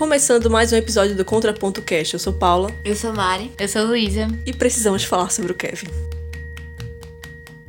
Começando mais um episódio do Contraponto Cast. Eu sou Paula. Eu sou Mari. Eu sou Luísa. E precisamos falar sobre o Kevin.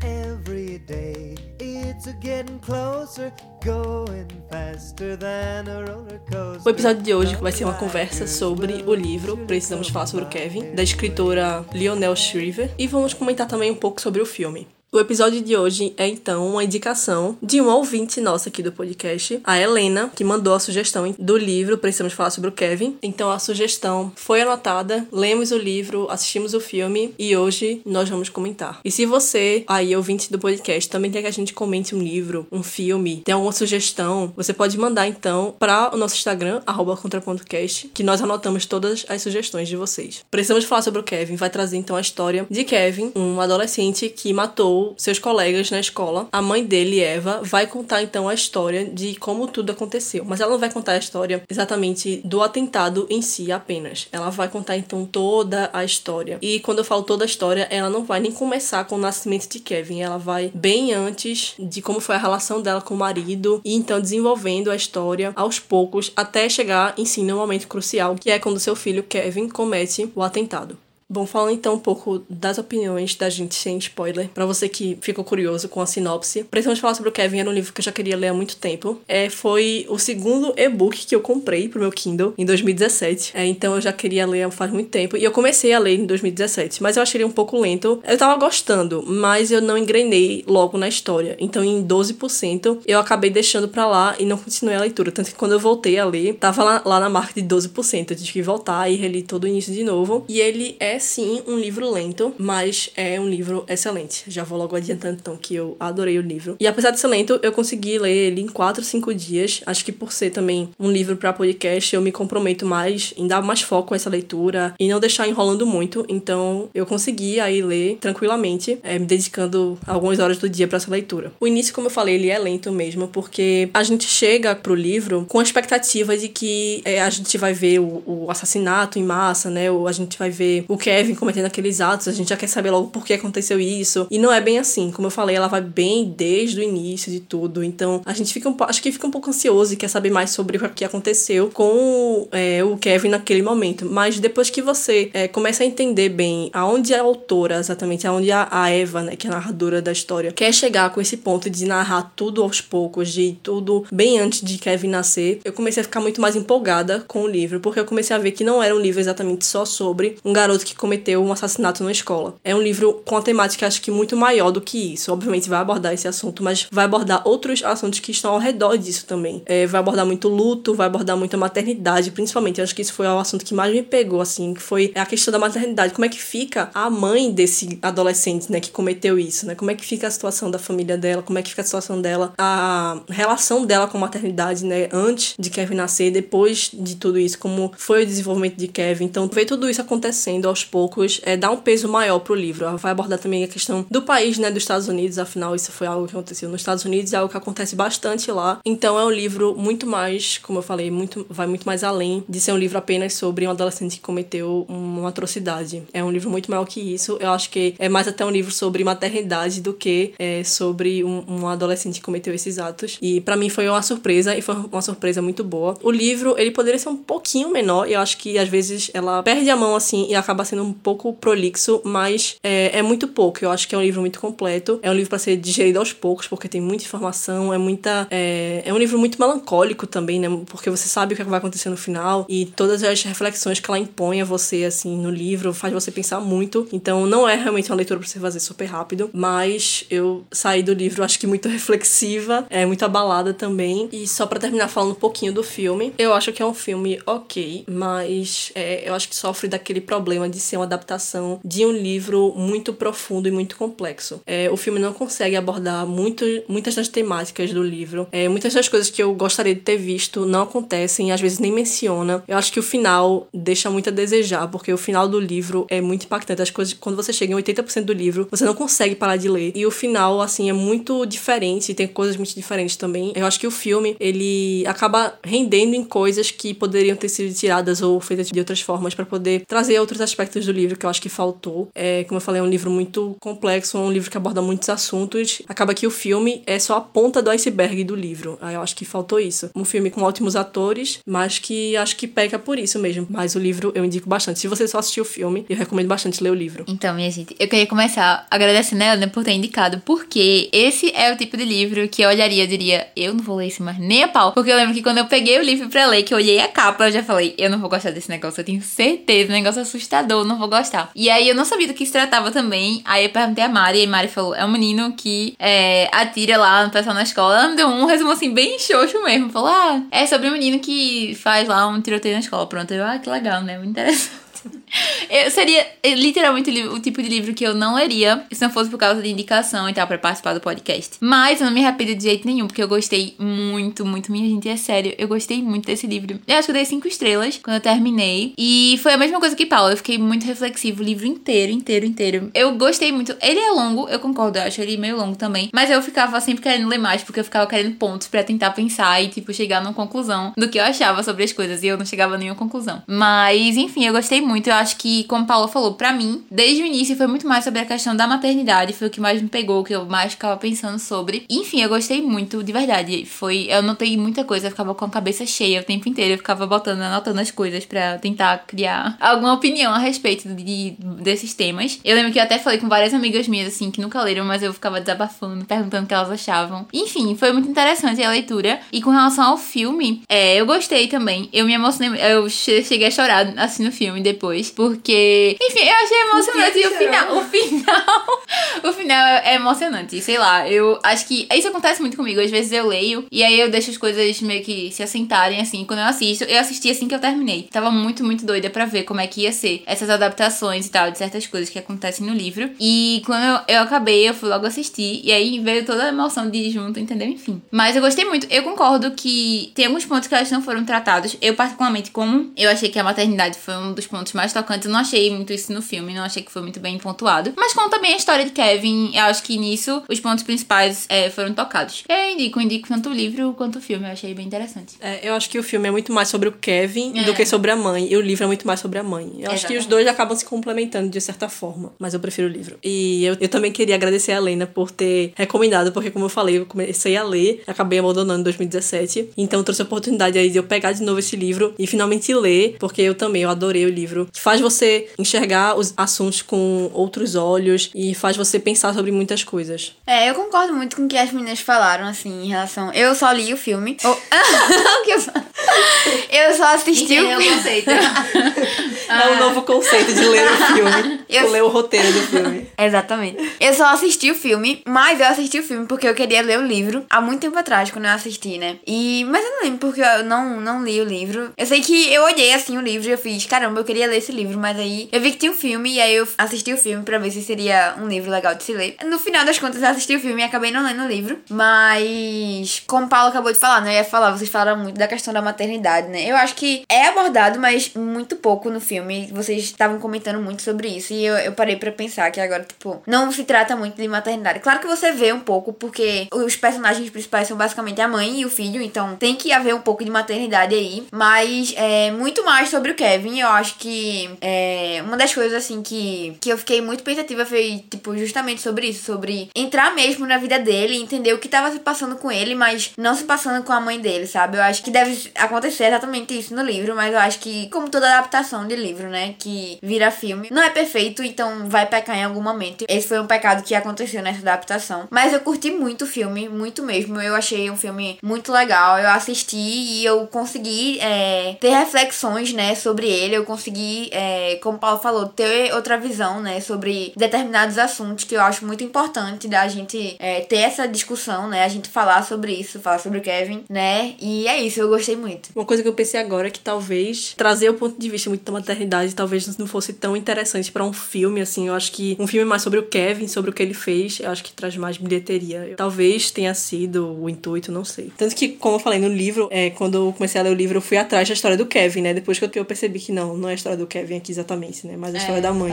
Every day it's getting closer, going faster than a roller coaster. O episódio de hoje vai ser uma conversa sobre o livro Precisamos Falar sobre o Kevin, da escritora Lionel Shriver, e vamos comentar também um pouco sobre o filme. O episódio de hoje é então uma indicação de uma ouvinte nossa aqui do podcast, a Helena, que mandou a sugestão do livro Precisamos Falar sobre o Kevin. Então a sugestão foi anotada, lemos o livro, assistimos o filme e hoje nós vamos comentar. E se você, aí ouvinte do podcast, também quer que a gente comente um livro, um filme, tem alguma sugestão, você pode mandar então para o nosso Instagram, contrapontocast, que nós anotamos todas as sugestões de vocês. Precisamos falar sobre o Kevin, vai trazer então a história de Kevin, um adolescente que matou seus colegas na escola. A mãe dele, Eva, vai contar então a história de como tudo aconteceu. Mas ela não vai contar a história exatamente do atentado em si apenas. Ela vai contar então toda a história. E quando eu falo toda a história, ela não vai nem começar com o nascimento de Kevin. Ela vai bem antes de como foi a relação dela com o marido e então desenvolvendo a história aos poucos até chegar em si no momento crucial, que é quando seu filho Kevin comete o atentado. Bom, falando então um pouco das opiniões da gente sem spoiler, para você que ficou curioso com a sinopse. Precisamos falar sobre o Kevin, era um livro que eu já queria ler há muito tempo. É, foi o segundo e-book que eu comprei pro meu Kindle em 2017. É, então eu já queria ler faz muito tempo. E eu comecei a ler em 2017, mas eu achei ele um pouco lento. Eu tava gostando, mas eu não engrenei logo na história. Então em 12% eu acabei deixando pra lá e não continuei a leitura. Tanto que quando eu voltei a ler, tava lá, lá na marca de 12%. Eu tive que voltar e reler todo o início de novo. E ele é sim um livro lento, mas é um livro excelente. Já vou logo adiantando então que eu adorei o livro. E apesar de ser lento, eu consegui ler ele em 4, 5 dias. Acho que por ser também um livro para podcast, eu me comprometo mais em dar mais foco a essa leitura e não deixar enrolando muito. Então, eu consegui aí ler tranquilamente, é, me dedicando algumas horas do dia para essa leitura. O início, como eu falei, ele é lento mesmo, porque a gente chega pro livro com a expectativa de que é, a gente vai ver o, o assassinato em massa, né? Ou a gente vai ver o que Kevin cometendo aqueles atos, a gente já quer saber logo por que aconteceu isso. E não é bem assim. Como eu falei, ela vai bem desde o início de tudo. Então, a gente fica um acho que fica um pouco ansioso e quer saber mais sobre o que aconteceu com é, o Kevin naquele momento. Mas depois que você é, começa a entender bem aonde a autora, exatamente, aonde a, a Eva, né, que é a narradora da história, quer chegar com esse ponto de narrar tudo aos poucos, de tudo bem antes de Kevin nascer, eu comecei a ficar muito mais empolgada com o livro, porque eu comecei a ver que não era um livro exatamente só sobre um garoto que cometeu um assassinato na escola. É um livro com a temática, acho que muito maior do que isso. Obviamente vai abordar esse assunto, mas vai abordar outros assuntos que estão ao redor disso também. É, vai abordar muito luto, vai abordar muito a maternidade, principalmente. Eu acho que isso foi o assunto que mais me pegou, assim, que foi a questão da maternidade. Como é que fica a mãe desse adolescente, né, que cometeu isso, né? Como é que fica a situação da família dela, como é que fica a situação dela, a relação dela com a maternidade, né, antes de Kevin nascer, depois de tudo isso, como foi o desenvolvimento de Kevin. Então, ver tudo isso acontecendo aos poucos é, um peso maior pro livro. Ela vai abordar também a questão do país, né, dos Estados Unidos, afinal isso foi algo que aconteceu nos Estados Unidos, é algo que acontece bastante lá. Então é um livro muito mais, como eu falei, muito vai muito mais além de ser um livro apenas sobre um adolescente que cometeu uma atrocidade. É um livro muito maior que isso. Eu acho que é mais até um livro sobre maternidade do que é, sobre um, um adolescente que cometeu esses atos. E para mim foi uma surpresa e foi uma surpresa muito boa. O livro, ele poderia ser um pouquinho menor, e eu acho que às vezes ela perde a mão assim e acaba sendo um pouco prolixo, mas é, é muito pouco. Eu acho que é um livro muito completo. É um livro para ser digerido aos poucos, porque tem muita informação, é muita. É, é um livro muito melancólico também, né? Porque você sabe o que vai acontecer no final e todas as reflexões que ela impõe a você, assim, no livro, faz você pensar muito. Então, não é realmente uma leitura para você fazer super rápido, mas eu saí do livro, acho que muito reflexiva, é muito abalada também. E só para terminar falando um pouquinho do filme, eu acho que é um filme ok, mas é, eu acho que sofre daquele problema de ser uma adaptação de um livro muito profundo e muito complexo. É, o filme não consegue abordar muito, muitas das temáticas do livro. É, muitas das coisas que eu gostaria de ter visto não acontecem, às vezes nem menciona. Eu acho que o final deixa muito a desejar, porque o final do livro é muito impactante. As coisas, quando você chega em 80% do livro, você não consegue parar de ler. E o final, assim, é muito diferente, tem coisas muito diferentes também. Eu acho que o filme, ele acaba rendendo em coisas que poderiam ter sido tiradas ou feitas de outras formas para poder trazer outros aspectos aspectos do livro que eu acho que faltou. É, como eu falei, é um livro muito complexo, é um livro que aborda muitos assuntos. Acaba que o filme é só a ponta do iceberg do livro. Aí eu acho que faltou isso. Um filme com ótimos atores, mas que acho que peca por isso mesmo. Mas o livro eu indico bastante. Se você só assistiu o filme, eu recomendo bastante ler o livro. Então, minha gente, eu queria começar agradecendo a Helena por ter indicado, porque esse é o tipo de livro que eu olharia e diria, eu não vou ler isso mais nem a pau. Porque eu lembro que quando eu peguei o livro pra ler, que eu olhei a capa, eu já falei, eu não vou gostar desse negócio, eu tenho certeza, um negócio assustador, eu não vou gostar. E aí eu não sabia do que se tratava também. Aí eu perguntei a Mari, e a Mari falou, é um menino que é, atira lá no pessoal na escola. Ela me deu um resumo assim, bem xoxo mesmo. Falou, ah, é sobre um menino que faz lá um tiroteio na escola. Pronto, eu, ah, que legal, né? Muito interessante. Eu seria eh, literalmente o tipo de livro que eu não leria se não fosse por causa de indicação e tal, pra participar do podcast. Mas eu não me arrependo de jeito nenhum, porque eu gostei muito, muito. Minha gente, é sério, eu gostei muito desse livro. Eu acho que eu dei cinco estrelas quando eu terminei. E foi a mesma coisa que Paulo, eu fiquei muito reflexivo o livro inteiro, inteiro, inteiro. Eu gostei muito. Ele é longo, eu concordo, eu acho ele meio longo também. Mas eu ficava sempre querendo ler mais, porque eu ficava querendo pontos para tentar pensar e, tipo, chegar numa conclusão do que eu achava sobre as coisas. E eu não chegava a nenhuma conclusão. Mas, enfim, eu gostei muito. Eu acho que, como Paula falou, para mim, desde o início foi muito mais sobre a questão da maternidade, foi o que mais me pegou, o que eu mais ficava pensando sobre. Enfim, eu gostei muito, de verdade. Foi, eu notei muita coisa, eu ficava com a cabeça cheia o tempo inteiro, eu ficava botando, anotando as coisas para tentar criar alguma opinião a respeito de, desses temas. Eu lembro que eu até falei com várias amigas minhas, assim, que nunca leram, mas eu ficava desabafando, perguntando o que elas achavam. Enfim, foi muito interessante a leitura. E com relação ao filme, é, eu gostei também. Eu me emocionei, eu cheguei a chorar assim no filme depois, porque, enfim, eu achei emocionante. E o final, o final, o final é emocionante. Sei lá, eu acho que isso acontece muito comigo. Às vezes eu leio e aí eu deixo as coisas meio que se assentarem assim. Quando eu assisto, eu assisti assim que eu terminei. Tava muito, muito doida para ver como é que ia ser essas adaptações e tal de certas coisas que acontecem no livro. E quando eu, eu acabei, eu fui logo assistir e aí veio toda a emoção de ir junto, entendeu? Enfim. Mas eu gostei muito. Eu concordo que tem alguns pontos que elas não foram tratados. Eu particularmente como eu achei que a maternidade foi um dos pontos mais tocantes, eu não achei muito isso no filme, não achei que foi muito bem pontuado. Mas conta bem a história de Kevin, eu acho que nisso os pontos principais é, foram tocados. Eu indico, indico tanto o livro quanto o filme, eu achei bem interessante. É, eu acho que o filme é muito mais sobre o Kevin É. do que sobre a mãe. E o livro é muito mais sobre a mãe. Eu acho que os Exatamente. dois acabam se complementando de certa forma. Mas eu prefiro o livro. E eu, eu também queria agradecer a Lena por ter recomendado, porque como eu falei, eu comecei a ler, acabei abandonando em 2017. Então trouxe a oportunidade aí de eu pegar de novo esse livro e finalmente ler, porque eu também eu adorei o livro. Que faz você enxergar os assuntos com outros olhos e faz você pensar sobre muitas coisas. É, eu concordo muito com o que as meninas falaram, assim, em relação. Eu só li o filme. Oh, o que eu só assisti o filme. conceito. É um novo conceito de ler o filme. Eu- Ler o roteiro do filme. Exatamente. Eu só assisti o filme, mas eu assisti o filme porque eu queria ler o livro há muito tempo atrás, quando eu assisti, né? E. Mas eu não lembro porque eu não, não li o livro. Eu sei que eu olhei assim o livro e eu fiz, caramba, eu queria ler esse livro, mas aí eu vi que tinha um filme e aí eu assisti o filme pra ver se seria um livro legal de se ler. No final das contas, eu assisti o filme e acabei não lendo o livro. Mas, como o Paulo acabou de falar, né? Eu ia falar, vocês falaram muito da questão da maternidade, né? Eu acho que é abordado, mas muito pouco no filme. Vocês estavam comentando muito sobre isso. E eu, eu parei pra pensar que agora, tipo, não se trata muito de maternidade. Claro que você vê um pouco, porque os personagens principais são basicamente a mãe e o filho, então tem que haver um pouco de maternidade aí. Mas é muito mais sobre o Kevin. Eu acho que é uma das coisas assim que, que eu fiquei muito pensativa foi, tipo, justamente sobre isso, sobre entrar mesmo na vida dele, entender o que tava se passando com ele, mas não se passando com a mãe dele, sabe? Eu acho que deve acontecer exatamente isso no livro, mas eu acho que, como toda adaptação de livro, né, que vira filme, não é perfeito, então vai pecar em algum momento. Esse foi um pecado que aconteceu nessa adaptação. Mas eu curti muito o filme, muito mesmo. Eu achei um filme muito legal. Eu assisti e eu consegui é, ter reflexões, né, sobre ele. Eu consegui, é, como Paulo falou, ter outra visão, né, sobre determinados assuntos que eu acho muito importante da gente é, ter essa discussão, né, a gente falar sobre isso, falar sobre o Kevin, né, e é isso, eu gostei muito. Uma coisa que eu pensei agora é que talvez trazer o ponto de vista muito da maternidade talvez não fosse tão interessante pra um filme, assim. Eu acho que um filme mais sobre o Kevin, sobre o que ele fez, eu acho que traz mais bilheteria. Talvez tenha sido o intuito, não sei. Tanto que, como eu falei no livro, é, quando eu comecei a ler o livro, eu fui atrás da história do Kevin, né? Depois que eu percebi que não, não é a história do Kevin aqui exatamente, né? Mas a história da mãe.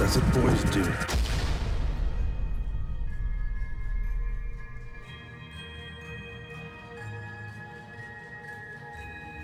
exatamente.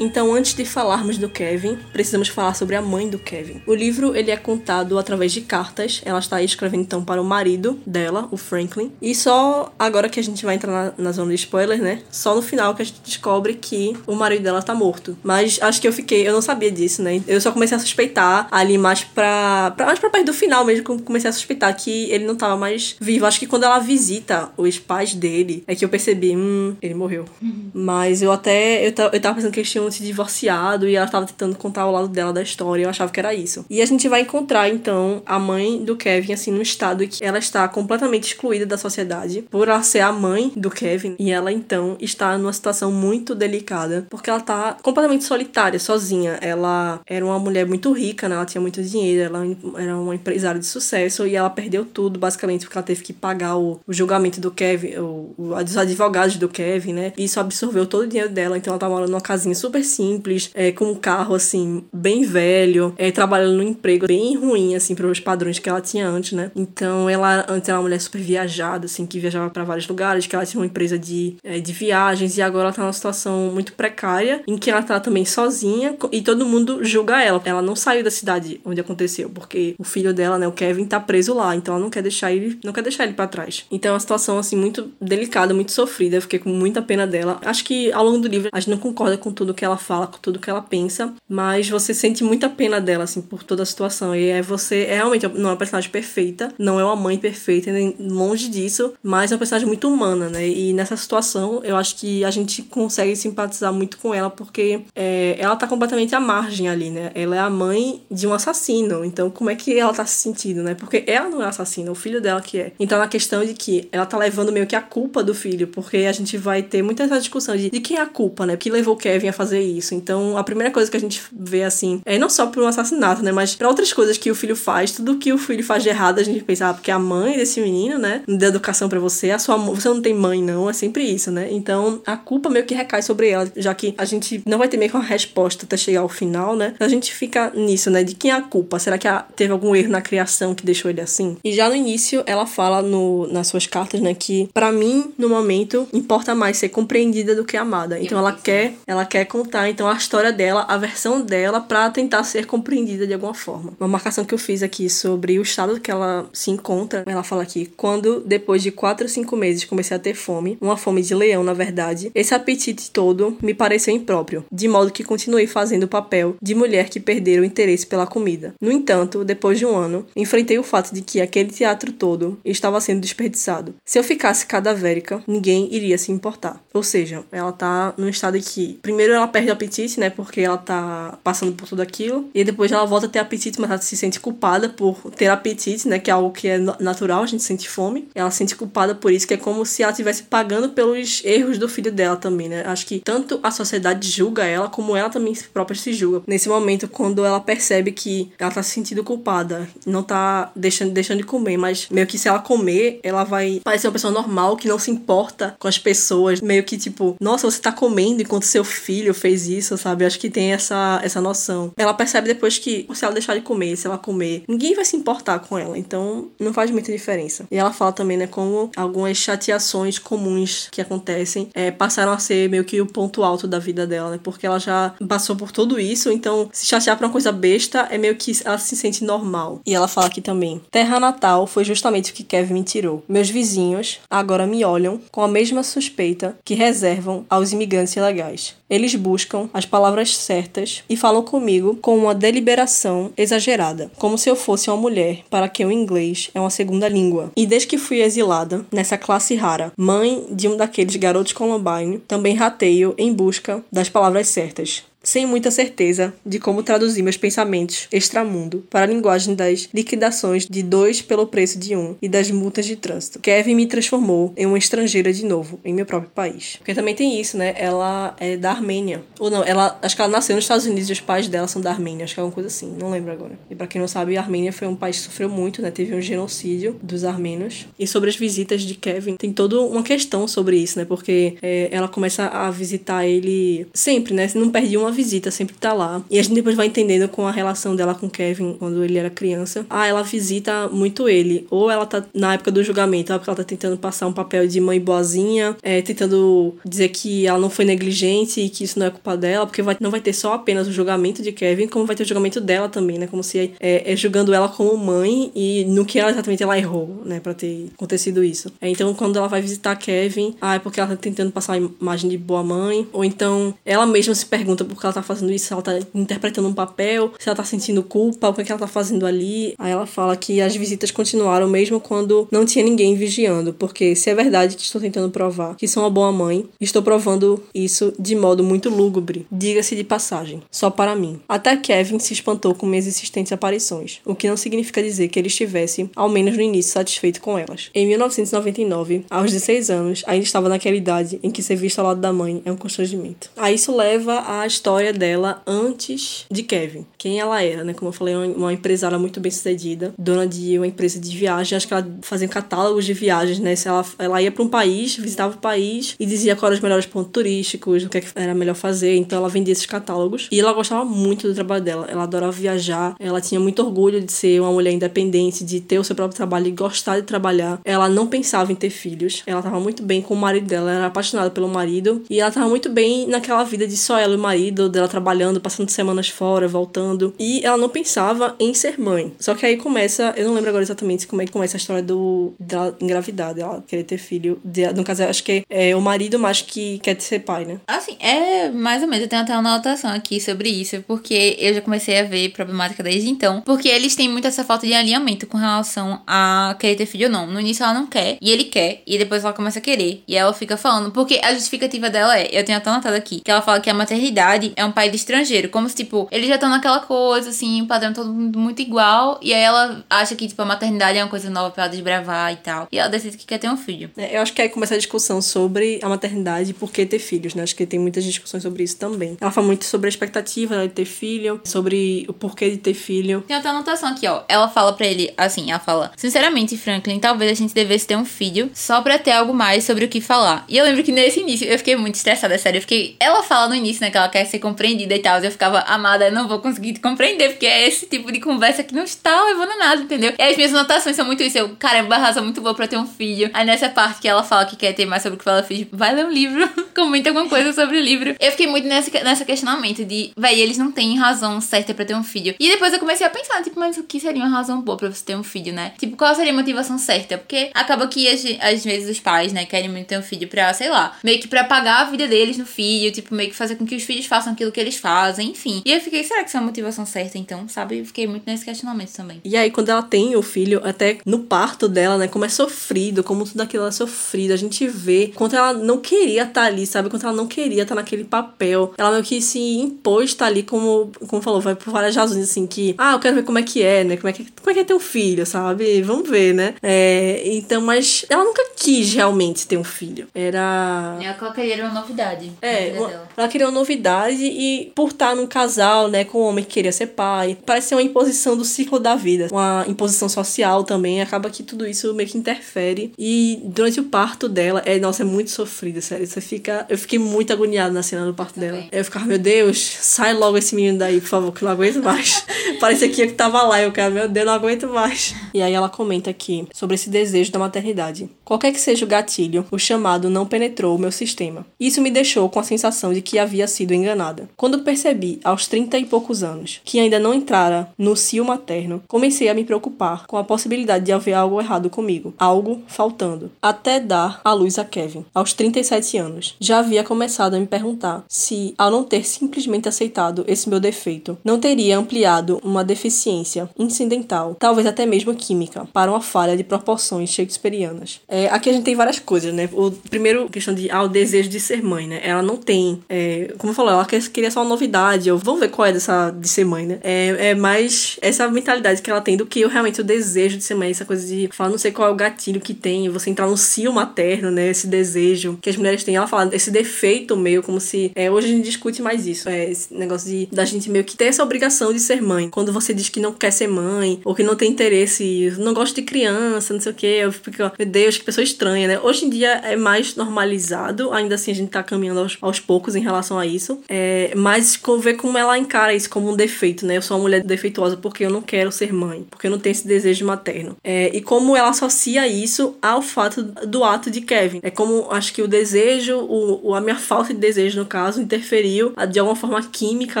Então, antes de falarmos do Kevin, precisamos falar sobre a mãe do Kevin. O livro ele é contado através de cartas. Ela está escrevendo então para o marido dela, o Franklin. E só agora que a gente vai entrar na, na zona de spoilers, né? Só no final que a gente descobre que o marido dela tá morto. Mas acho que eu fiquei, eu não sabia disso, né? Eu só comecei a suspeitar ali mais pra, pra mais pra perto do final mesmo, comecei a suspeitar que ele não tava mais vivo. Acho que quando ela visita os pais dele, é que eu percebi, hum, ele morreu. Mas eu até, eu, eu tava pensando que eles tinham se divorciado e ela tava tentando contar o lado dela da história, eu achava que era isso. E a gente vai encontrar, então, a mãe do Kevin, assim, num estado em que ela está completamente excluída da sociedade, por ela ser a mãe do Kevin, e ela, então, está numa situação muito delicada, porque ela tá completamente solitária, sozinha. Ela era uma mulher muito rica, né? Ela tinha muito dinheiro, ela era uma empresária de sucesso, e ela perdeu tudo, basicamente, porque ela teve que pagar o, o julgamento do Kevin, o, o, dos advogados do Kevin, né? E isso absorveu todo o dinheiro dela, então ela tá morando numa casinha super simples, é, com um carro, assim, bem velho, é, trabalhando num emprego bem ruim, assim, para os padrões que ela tinha antes, né? Então ela antes era uma mulher super viajada, assim, que viajava para vários lugares, que ela tinha uma empresa de, é, de viagens, e agora ela tá numa situação muito precária, em que ela tá também sozinha, e todo mundo julga ela. Ela não saiu da cidade onde aconteceu, porque o filho dela, né, o Kevin, tá preso lá, então ela não quer deixar ele, não quer deixar ele para trás. Então é uma situação, assim, muito delicada, muito sofrida, eu fiquei com muita pena dela. Acho que ao longo do livro a gente não concorda com tudo que ela fala, com tudo que ela pensa, mas você sente muita pena dela, assim, por toda a situação. E é você, é realmente não é uma personagem perfeita, não é uma mãe perfeita, nem longe disso, mas é uma personagem muito humana, né? E nessa situação eu acho que a gente consegue simpatizar muito com ela, porque é, ela tá completamente à margem ali, né? Ela é a mãe de um assassino, então como é que ela tá se sentindo, né? Porque ela não é assassina, o filho dela que é. Então na questão de que ela tá levando meio que a culpa do filho, porque a gente vai ter muita essa discussão de, de quem é a culpa, né? O que levou Kevin a fazer isso. Então a primeira coisa que a gente vê assim, é não só por um assassinato, né? Mas pra outras coisas que o filho faz, tudo que o filho faz de errado, a gente pensa, ah, porque a mãe desse menino, né? Não deu educação pra você, a sua mãe- você não tem mãe, não, é sempre isso, né? Então a culpa meio que recai sobre ela, já que a gente não vai ter meio que uma resposta até chegar ao final, né? A gente fica nisso, né? De quem é a culpa? Será que teve algum erro na criação que deixou ele assim? E já no início, ela fala no, nas suas cartas, né? Que pra mim, no momento, importa mais ser compreendida do que amada. Então ela quer, ela quer contar então a história dela, a versão dela pra tentar ser compreendida de alguma forma. Uma marcação que eu fiz aqui sobre o estado que ela se encontra, ela fala aqui: quando depois de quatro ou cinco meses comecei a ter fome, uma fome de leão, na verdade, esse apetite todo me pareceu impróprio, de modo que continuei fazendo o papel de mulher que perdera o interesse pela comida. No entanto, depois de um ano, enfrentei o fato de que aquele teatro todo estava sendo desperdiçado. Se eu ficasse cadavérica, ninguém iria se importar. Ou seja, ela tá num estado que, primeiro ela perde o apetite, né, porque ela tá passando por tudo aquilo, e depois ela volta a ter apetite, mas ela se sente culpada por ter apetite, né, que é algo que é na- natural, a gente sente fome. Ela se sente culpada por isso, que é como se ela estivesse pagando pelos erros do filho dela também, né? Acho que tanto a sociedade julga ela, como ela também própria se julga. Nesse momento, quando ela percebe que ela tá se sentindo culpada, não tá deixando, deixando de comer, mas meio que se ela comer, ela vai parecer uma pessoa normal, que não se importa com as pessoas, meio que tipo, nossa, você tá comendo enquanto seu filho fez isso, sabe? Acho que tem essa, essa noção. Ela percebe depois que se ela deixar de comer, se ela comer, ninguém vai se importar com ela, então não faz muita diferença. E ela fala também, né, como algumas chateações comuns que acontecem é, passaram a ser meio que o ponto alto da vida dela, né? Porque ela já passou por tudo isso, então se chatear por uma coisa besta é meio que ela se sente normal. E ela fala aqui também: Terra natal foi justamente o que Kevin me tirou. Meus vizinhos agora me olham com a mesma suspeita que reservam aos imigrantes ilegais. Eles buscam as palavras certas e falam comigo com uma deliberação exagerada, como se eu fosse uma mulher para quem o inglês é uma segunda língua. E desde que fui exilada nessa classe rara, mãe de um daqueles garotos Columbine, também rateio em busca das palavras certas. Sem muita certeza de como traduzir meus pensamentos extramundo para a linguagem das liquidações de dois pelo preço de um e das multas de trânsito. Kevin me transformou em uma estrangeira de novo, em meu próprio país. Porque também tem isso, né? Ela é da Armênia. Ou não, ela acho que ela nasceu nos Estados Unidos e os pais dela são da Armênia, acho que é alguma coisa assim, não lembro agora. E pra quem não sabe, a Armênia foi um país que sofreu muito, né? Teve um genocídio dos armênios. E sobre as visitas de Kevin, tem toda uma questão sobre isso, né? Porque é, ela começa a visitar ele sempre, né? Não perde uma visita, sempre tá lá. E a gente depois vai entendendo com a relação dela com Kevin quando ele era criança. Ah, ela visita muito ele. Ou ela tá na época do julgamento, ela tá tentando passar um papel de mãe boazinha, é, tentando dizer que ela não foi negligente e que isso não é culpa dela, porque vai, não vai ter só apenas o julgamento de Kevin, como vai ter o julgamento dela também, né? Como se é, é julgando ela como mãe e no que ela exatamente ela errou, né? Pra ter acontecido isso. É, então, quando ela vai visitar Kevin, ah, é porque ela tá tentando passar a imagem de boa mãe, ou então ela mesma se pergunta por que ela tá fazendo isso, se ela tá interpretando um papel, se ela tá sentindo culpa, o que, é que ela tá fazendo ali. Aí ela fala que as visitas continuaram mesmo quando não tinha ninguém vigiando, porque se é verdade que estou tentando provar que sou uma boa mãe, estou provando isso de modo muito lúgubre, diga-se de passagem, só para mim. Até Kevin se espantou com minhas insistentes aparições, o que não significa dizer que ele estivesse, ao menos no início, satisfeito com elas. Em 1999, aos 16 anos, ainda estava naquela idade em que ser visto ao lado da mãe é um constrangimento. Aí isso leva à história dela antes de Kevin. Quem ela era, né? Como eu falei, uma empresária muito bem sucedida, dona de uma empresa de viagem, acho que ela fazia catálogos de viagens, né? Se ela, ela ia para um país, visitava o país e dizia quais eram os melhores pontos turísticos, o que, é que era melhor fazer. Então ela vendia esses catálogos. E ela gostava muito do trabalho dela. Ela adorava viajar, ela tinha muito orgulho de ser uma mulher independente, de ter o seu próprio trabalho e gostar de trabalhar. Ela não pensava em ter filhos. Ela estava muito bem com o marido dela, ela era apaixonada pelo marido. E ela estava muito bem naquela vida de só ela e o marido, dela trabalhando, passando semanas fora, voltando. E ela não pensava em ser mãe. Só que aí começa, eu não lembro agora exatamente como é que começa a história do da engravidar, dela querer ter filho. De, no caso, acho que é o marido mais que quer ser pai, né? Assim, é mais ou menos. Eu tenho até uma anotação aqui sobre isso, porque eu já comecei a ver problemática desde então. Porque eles têm muito essa falta de alinhamento com relação a querer ter filho ou não. No início ela não quer, e ele quer, e depois ela começa a querer. E ela fica falando, porque a justificativa dela é, eu tenho até anotado aqui, que ela fala que a maternidade é um país estrangeiro. Como se, tipo, eles já estão naquela coisa, assim, o padrão todo mundo muito igual. E aí ela acha que, tipo, a maternidade é uma coisa nova pra ela desbravar e tal. E ela decide que quer ter um filho. É, eu acho que aí começa a discussão sobre a maternidade e por que ter filhos, né? Acho que tem muitas discussões sobre isso também. Ela fala muito sobre a expectativa né, de ter filho, sobre o porquê de ter filho. Tem outra anotação aqui, ó. Ela fala pra ele, assim, ela fala: Sinceramente, Franklin, talvez a gente devesse ter um filho só pra ter algo mais sobre o que falar. E eu lembro que nesse início eu fiquei muito estressada, sério. Eu fiquei. Ela fala no início, né, que ela quer ser compreendida e tal. Eu ficava, amada, eu não vou conseguir te compreender, porque é esse tipo de conversa que não está levando a nada, entendeu? E as minhas anotações são muito isso. Eu, cara, é uma razão muito boa pra ter um filho. Aí nessa parte que ela fala que quer ter mais sobre o que ela fez, vai ler um livro, comenta alguma coisa sobre o livro. Eu fiquei muito nessa, nessa questionamento de, véi, eles não têm razão certa pra ter um filho. E depois eu comecei a pensar, tipo, mas o que seria uma razão boa pra você ter um filho, né? Tipo, qual seria a motivação certa? Porque acaba que às, às vezes os pais, né, querem muito ter um filho pra, sei lá, meio que pra pagar a vida deles no filho, tipo, meio que fazer com que os filhos façam aquilo que eles fazem, enfim. E eu fiquei, será que isso é a motivação certa, então, sabe? Eu fiquei muito nesse questionamento também. E aí, quando ela tem o filho, até no parto dela, né, como é sofrido, como tudo aquilo é sofrido, a gente vê quanto ela não queria estar ali, sabe? Quanto ela não queria estar naquele papel. Ela meio que se impôs estar ali, como, como falou, vai por várias razões, assim, que, ah, eu quero ver como é que é, né? Como é que, como é, que é ter um filho, sabe? Vamos ver, né? É, então, mas ela nunca quis realmente ter um filho. Era. Ela queria uma novidade. É, uma, ela queria uma novidade e por estar num casal, né, com um homem que queria ser pai, parece ser uma imposição do ciclo da vida, uma imposição social também, acaba que tudo isso meio que interfere. E durante o parto dela, é, nossa, é muito sofrida, sério. Você fica. Eu fiquei muito agoniada na cena do parto Também. dela. Eu ficava, meu Deus, sai logo esse menino daí, por favor, que eu não aguento mais. Parecia que eu que tava lá, eu, cara, meu Deus, não aguento mais. E aí ela comenta aqui sobre esse desejo da maternidade. Qualquer que seja o gatilho, o chamado não penetrou o meu sistema. Isso me deixou com a sensação de que havia sido enganada. Quando percebi, aos 30 e poucos anos, que ainda não entrara no cio materno, comecei a me preocupar com a possibilidade de haver algo errado comigo, algo faltando, até dar à luz a Kevin. Aos 37 anos, já havia começado a me perguntar se, ao não ter simplesmente aceitado esse meu defeito, não teria ampliado uma deficiência incidental, talvez até mesmo química, para uma falha de proporções shakespearianas. É, aqui a gente tem várias coisas, né? O primeiro, questão de ah, o desejo de ser mãe, né? Ela não tem, é, como eu falei, ela quer- queria só uma novidade, ou vamos ver qual é dessa de ser mãe, né? É, é mais essa mentalidade que ela tem do que realmente o desejo de ser mãe, essa coisa de falar, não sei qual é o gatilho que tem, você entrar no cio materno, né? Esse desejo que as mulheres têm. Ela fala, esse defeito meio como se. É, hoje a gente discute mais isso. É, esse negócio de da gente meio que ter essa obrigação de ser mãe. Quando você diz que não quer ser mãe, ou que não tem interesse, não gosta de criança, não sei o quê, eu fico, meu Deus, que pessoa estranha, né? Hoje em dia é mais normalizado, ainda assim a gente tá caminhando aos, aos poucos em relação a isso. É, mas com- ver como ela encara isso como um defeito, né? Eu sou uma mulher defeituosa porque eu não quero ser mãe, porque eu não tenho esse desejo materno. É, e como ela associa isso ao fato do ato de Kevin. É como acho que o desejo, o, a minha falta de desejo, no caso, interferiu de alguma forma química,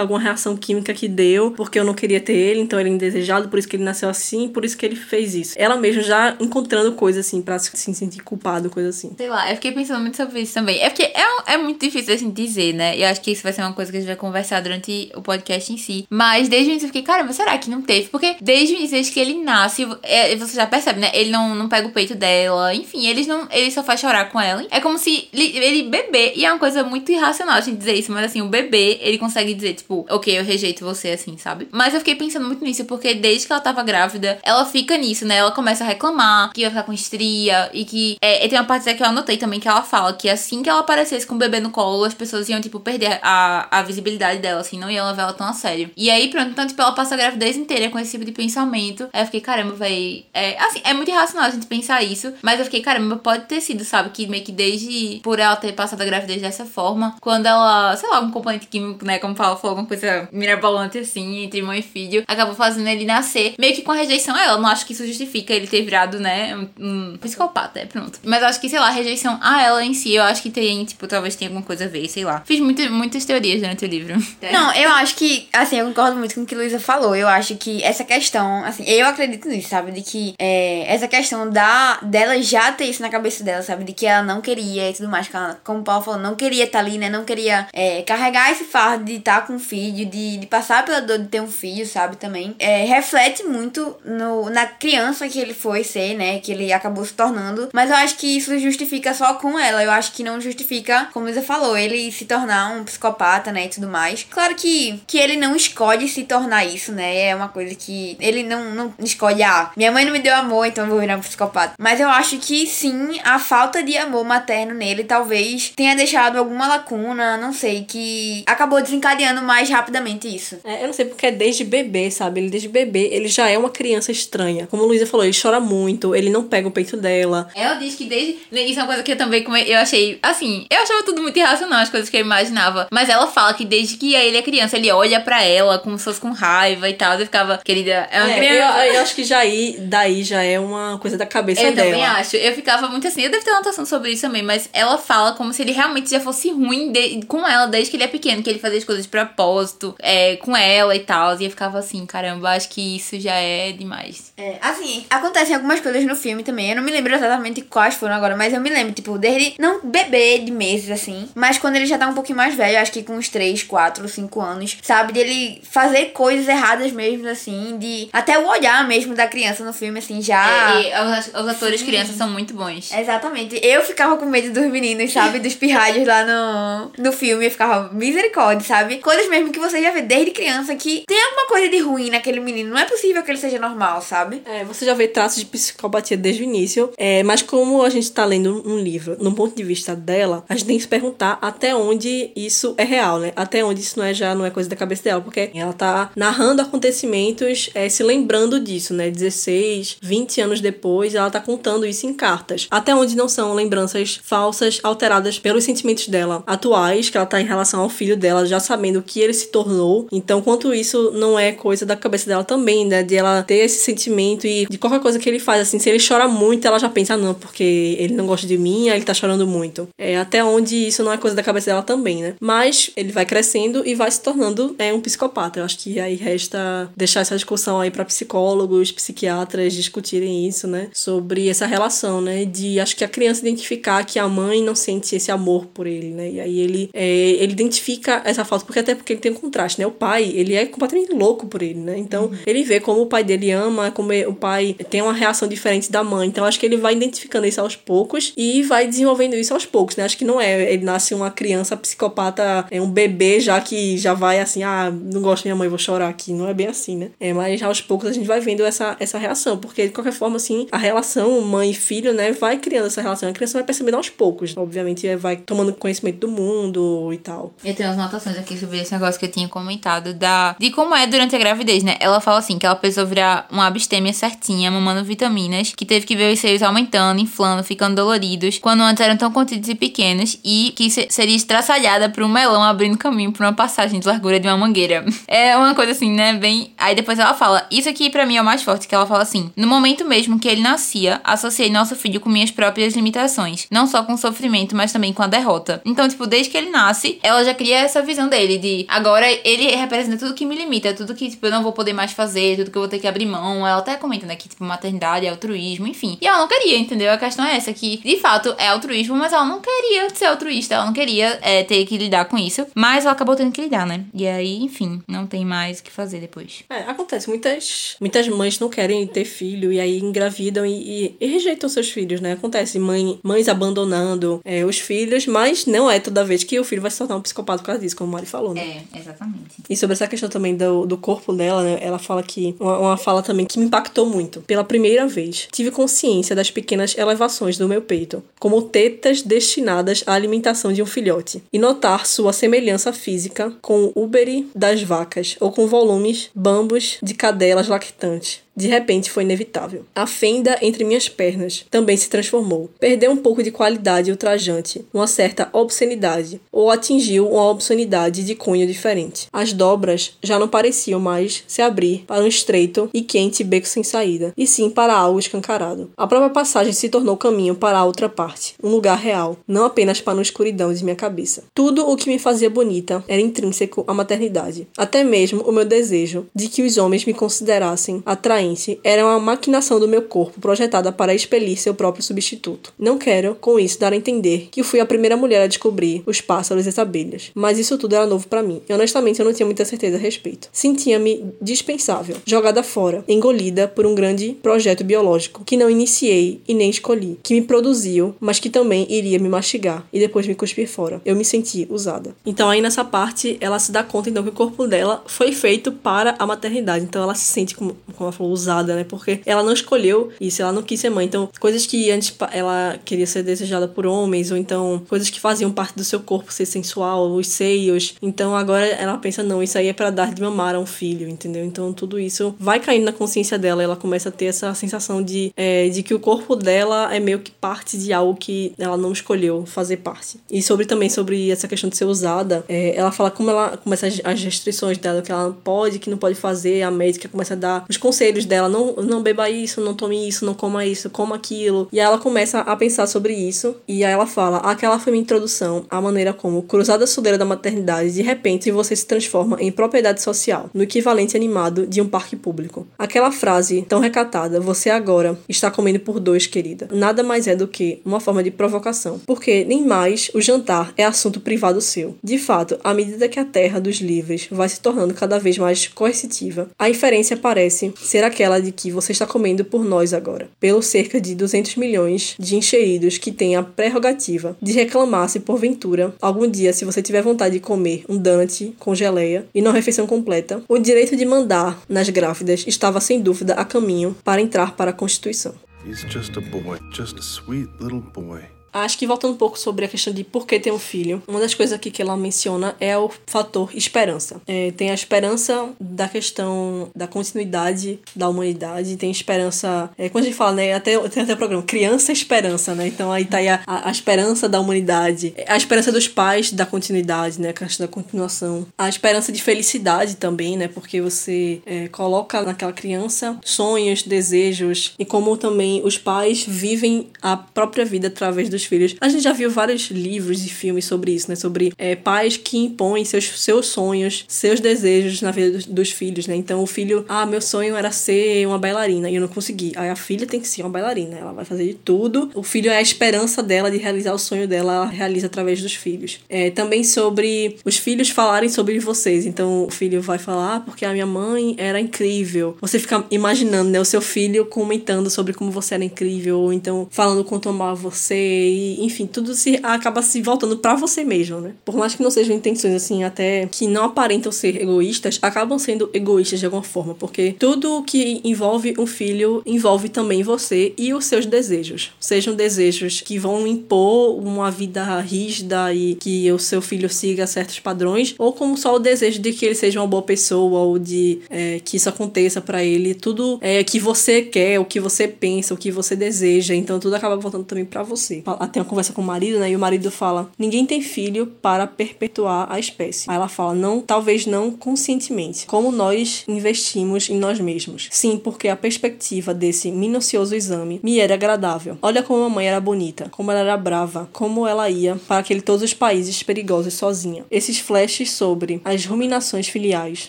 alguma reação química que deu, porque eu não queria ter ele, então ele é indesejado, por isso que ele nasceu assim, por isso que ele fez isso. Ela mesma já encontrando coisas assim pra se se sentir culpado, coisa assim. Sei lá, eu fiquei pensando muito sobre isso também. É porque é, é muito difícil assim dizer, né? E eu acho que isso vai ser uma coisa que a gente vai conversar durante o podcast em si. Mas desde o início eu fiquei, caramba, será que não teve? Porque desde o início, desde que ele nasce, é, você já percebe, né? Ele não, não pega o peito dela. Enfim, eles não. Ele só faz chorar com ela. É como se ele, ele bebê, e é uma coisa muito irracional a gente dizer isso, mas assim, o bebê, ele consegue dizer, tipo, ok, eu rejeito você, assim, sabe? Mas eu fiquei pensando muito nisso, porque desde que ela tava grávida, ela fica nisso, né? Ela começa a reclamar que vai ficar com estria e que. É, e tem uma parte que eu anotei também que ela fala que assim que ela aparecesse com o bebê no colo, as pessoas iam, tipo, perder a, a visibilidade dela, assim, não iam levar ela tão a sério. E aí, pronto, então, tipo, ela passa a gravidez inteira com esse tipo de pensamento. Aí eu fiquei, caramba, véi. É, assim, é muito irracional a gente pensar isso, mas eu fiquei, caramba, pode ter sido, sabe? Que meio que desde por ela ter passado a gravidez dessa forma, quando ela, sei lá, um componente químico, né, como fala, foi alguma coisa mirabolante assim, entre mãe e filho, acabou fazendo ele nascer, meio que com a rejeição a ela. Não acho que isso justifica ele ter virado, né, um, um psicopata, é pronto. Mas acho que, sei lá, a rejeição a ela em si, eu acho que tem, tipo, talvez tenha alguma coisa a ver, sei lá. Fiz muito, muitas teorias durante o livro. Não, eu acho que, assim, eu concordo muito com o que Luísa falou. Eu acho que essa questão, assim, eu acredito nisso, sabe? De que é, essa questão da dela já ter isso na cabeça dela, sabe? De que ela não queria e tudo mais. Que ela, como o Paulo falou, não queria estar ali, né? Não queria é, carregar esse fardo de estar com um filho, de, de passar pela dor de ter um filho, sabe? Também. É, reflete muito no, na criança que ele foi ser, né? Que ele acabou se tornando. Mas eu acho que isso justifica só com ela. Eu acho que não justifica, como Luísa falou, ele se tornar um psicopata, né? E tudo mais. Claro que, que ele não escolhe se tornar isso, né? É uma coisa que ele não, não escolhe, ah, minha mãe não me deu amor, então eu vou virar um psicopata. Mas eu acho que sim, a falta de amor materno nele talvez tenha deixado alguma lacuna, não sei, que acabou desencadeando mais rapidamente isso. É, eu não sei porque é desde bebê, sabe? Ele desde bebê, ele já é uma criança estranha. Como a Luísa falou, ele chora muito, ele não pega o peito dela. Ela diz que desde. Isso é uma coisa que eu também come- eu achei. Assim, eu achava tudo muito irracional, as coisas que eu imaginava. Mas ela fala que desde que ele é criança, ele olha pra ela como se fosse com raiva e tal. Eu ficava, querida, é uma É, criança. eu, eu acho que já aí, daí já é uma coisa da cabeça Eu dela. também acho. Eu ficava muito assim. Eu devo ter uma notação sobre isso também, mas ela fala como se ele realmente já fosse ruim de- com ela desde que ele é pequeno, que ele fazia as coisas de propósito é, com ela e tal. E eu ficava assim, caramba, acho que isso já é demais. É, assim, acontecem algumas coisas no filme também. Eu não me lembro exatamente quais foram agora, mas eu me lembro, tipo, dele não bebê de meses, assim. Mas quando ele já tá um pouquinho mais velho, acho que com uns 3, 4, 5 anos, sabe? Dele fazer coisas erradas mesmo, assim. De. Até o olhar mesmo da criança no filme, assim, já. É, e os, os atores crianças são muito bons. Exatamente. Eu ficava com medo dos meninos, sabe? Dos pirralhos lá no, no filme. Eu ficava misericórdia, sabe? Coisas mesmo que você já vê desde criança que tem alguma coisa de ruim naquele menino. Não é possível que ele seja normal, sabe? É, você já vê traços de psicopatia desde o início, é, mas como a gente tá lendo um livro, no ponto de vista dela, a gente tem que se perguntar até onde isso é real, né? Até onde isso não é já não é coisa da cabeça dela, porque ela tá narrando acontecimentos, é, se lembrando disso, né? 16, 20 anos depois, ela tá contando isso em cartas. Até onde não são lembranças falsas, alteradas pelos sentimentos dela atuais, que ela tá em relação ao filho dela, já sabendo o que ele se tornou. Então, quanto isso não é coisa da cabeça dela também, né? De ela ter esse sentimento e de qualquer coisa que ele faz, assim, se ele chora muito, ela já pensa, ah, não, porque ele não gosta de mim, aí ele tá chorando muito. É até onde isso não é coisa da cabeça dela também, né? Mas ele vai crescendo e vai se tornando é, um psicopata. Eu acho que aí resta deixar essa discussão aí para psicólogos, psiquiatras discutirem isso, né? Sobre essa relação, né? De acho que a criança identificar que a mãe não sente esse amor por ele, né? E aí ele, é, ele identifica essa falta, porque até porque ele tem um contraste, né? O pai, ele é completamente louco por ele, né? Então ele vê como o pai dele ama, como o pai tem uma reação diferente da mãe. Então acho que ele vai identificando isso aos poucos e vai desenvolvendo isso aos poucos, né? Acho que não é, ele nasce uma criança psicopata, é um bebê já que já vai assim, ah, não gosto da minha mãe, vou chorar aqui. Não é bem assim, né? É, mas aos poucos a gente vai vendo essa, essa reação, porque de qualquer forma, assim, a relação mãe e filho, né, vai criando essa relação. A criança vai percebendo aos poucos. Obviamente, é, vai tomando conhecimento do mundo e tal. Eu tenho umas anotações aqui sobre esse negócio que eu tinha comentado da de como é durante a gravidez, né? Ela fala assim que ela precisou virar uma abstêmia certinha, mamando vitaminas, que teve que ver os seios aumentando, inflando, ficando doloridos, quando antes eram tão contidos e pequenos, e que se- seria estraçalhada por um melão abrindo caminho por uma passagem de largura de uma mangueira. É uma coisa assim, né? Bem. Aí depois ela fala: Isso aqui pra mim é o mais forte, que ela fala assim: No momento mesmo que ele nascia, associei nosso filho com minhas próprias limitações, não só com o sofrimento, mas também com a derrota. Então, tipo, desde que ele nasce, ela já cria essa visão dele de agora ele representa tudo que me limita, tudo que, tipo, eu não vou poder mais fazer, tudo que eu vou ter que abrir mão. Ela até comenta, né, que, tipo, maternidade é altruísmo, enfim. E ela não queria, entendeu? A questão é essa, que de fato é altruísmo, mas ela não queria ser altruísta, ela não queria é, ter que lidar com isso. Mas ela acabou tendo que lidar, né? E aí, enfim, não tem mais o que fazer depois. É, acontece. Muitas, muitas mães não querem ter filho e aí engravidam e, e- e rejeitam seus filhos, né? Acontece. Mãe, mães abandonando é, os filhos, mas não é toda vez que o filho vai se tornar um psicopata por causa disso, como a Mari falou, né? É, exatamente. E sobre essa questão também do, do corpo dela, né? Ela fala que. Uma, uma fala também que me impactou muito. Pela primeira vez, tive consciência das pequenas elevações do meu peito, como tetas destinadas à alimentação de um filhote. E notar sua semelhança física com o úbere das vacas, ou com volumes bambos de cadelas lactantes. De repente foi inevitável. A fenda entre minhas pernas também se transformou. Perdeu um pouco de qualidade ultrajante, uma certa obscenidade, ou atingiu uma obscenidade de cunho diferente. As dobras já não pareciam mais se abrir para um estreito e quente beco sem saída, e sim para algo escancarado. A própria passagem se tornou caminho para a outra parte, um lugar real, não apenas para uma escuridão de minha cabeça. Tudo o que me fazia bonita era intrínseco à maternidade, até mesmo o meu desejo de que os homens me considerassem atraente era uma maquinação do meu corpo projetada para expelir seu próprio substituto. Não quero, com isso, dar a entender que fui a primeira mulher a descobrir os pássaros e as abelhas, mas isso tudo era novo para mim, e honestamente eu não tinha muita certeza a respeito. Sentia-me dispensável, jogada fora, engolida por um grande projeto biológico que não iniciei e nem escolhi, que me produziu, mas que também iria me mastigar e depois me cuspir fora. Eu me senti usada. Então aí nessa parte ela se dá conta então que o corpo dela foi feito para a maternidade. Então ela se sente como, como ela falou usada, né? Porque ela não escolheu isso, ela não quis ser mãe. Então coisas que antes ela queria ser desejada por homens ou então coisas que faziam parte do seu corpo ser sensual, os seios. Então agora ela pensa não, isso aí é para dar de mamar a um filho, entendeu? Então tudo isso vai caindo na consciência dela. Ela começa a ter essa sensação de, é, de que o corpo dela é meio que parte de algo que ela não escolheu fazer parte. E sobre também sobre essa questão de ser usada, é, ela fala como ela começa as restrições dela, que ela pode, que não pode fazer. A médica começa a dar os conselhos dela: não, não beba isso, não tome isso, não coma isso, coma aquilo. E aí ela começa a pensar sobre isso. E aí ela fala: aquela foi minha introdução à maneira como, cruzada a sudeira da maternidade, de repente você se transforma em propriedade social, no equivalente animado de um parque público. Aquela frase tão recatada, você agora está comendo por dois, querida, nada mais é do que uma forma de provocação, porque nem mais o jantar é assunto privado seu. De fato, à medida que a terra dos livres vai se tornando cada vez mais coercitiva, a inferência parece ser aquela de que você está comendo por nós agora, pelo cerca de 200 milhões de encheridos que têm a prerrogativa de reclamar se porventura, algum dia, se você tiver vontade de comer um donut com geleia e não refeição completa, o direito de mandar nas grávidas estava sem dúvida a caminho para entrar para a Constituição. He's just a boy, just a sweet little boy. Acho que voltando um pouco sobre a questão de por que ter um filho, uma das coisas aqui que ela menciona é o fator esperança. É, tem a esperança da questão da continuidade da humanidade, tem esperança, é, quando a gente fala, né, até, tem até o programa, criança esperança, né, então aí tá aí a, a, esperança da humanidade, a esperança dos pais da continuidade, né, a questão da continuação, a esperança de felicidade também, né, porque você é, coloca naquela criança sonhos, desejos, e como também os pais vivem a própria vida através dos filhos. A gente já viu vários livros e filmes sobre isso, né? Sobre é, pais que impõem seus, seus sonhos, seus desejos na vida dos, dos filhos, né? Então o filho, ah, meu sonho era ser uma bailarina e eu não consegui. Aí a filha tem que ser uma bailarina, ela vai fazer de tudo. O filho é a esperança dela de realizar o sonho dela, ela realiza através dos filhos. É, também sobre os filhos falarem sobre vocês. Então o filho vai falar, ah, porque a minha mãe era incrível. Você fica imaginando, né? O seu filho comentando sobre como você era incrível, ou então falando quanto amava você enfim, tudo se acaba se voltando pra você mesmo, né? Por mais que não sejam intenções, assim, até que não aparentam ser egoístas, acabam sendo egoístas de alguma forma, porque tudo que envolve um filho envolve também você e os seus desejos. Sejam desejos que vão impor uma vida rígida e que o seu filho siga certos padrões, ou como só o desejo de que ele seja uma boa pessoa ou de é, que isso aconteça para ele. Tudo é que você quer, o que você pensa, o que você deseja. Então tudo acaba voltando também para você. Ela tem uma conversa com o marido, né? E o marido fala: ninguém tem filho para perpetuar a espécie. Aí ela fala: não, talvez não conscientemente. Como nós investimos em nós mesmos. Sim, porque a perspectiva desse minucioso exame me era agradável. Olha como a mãe era bonita, como ela era brava, como ela ia para aquele todos os países perigosos sozinha. Esses flashes sobre as ruminações filiais,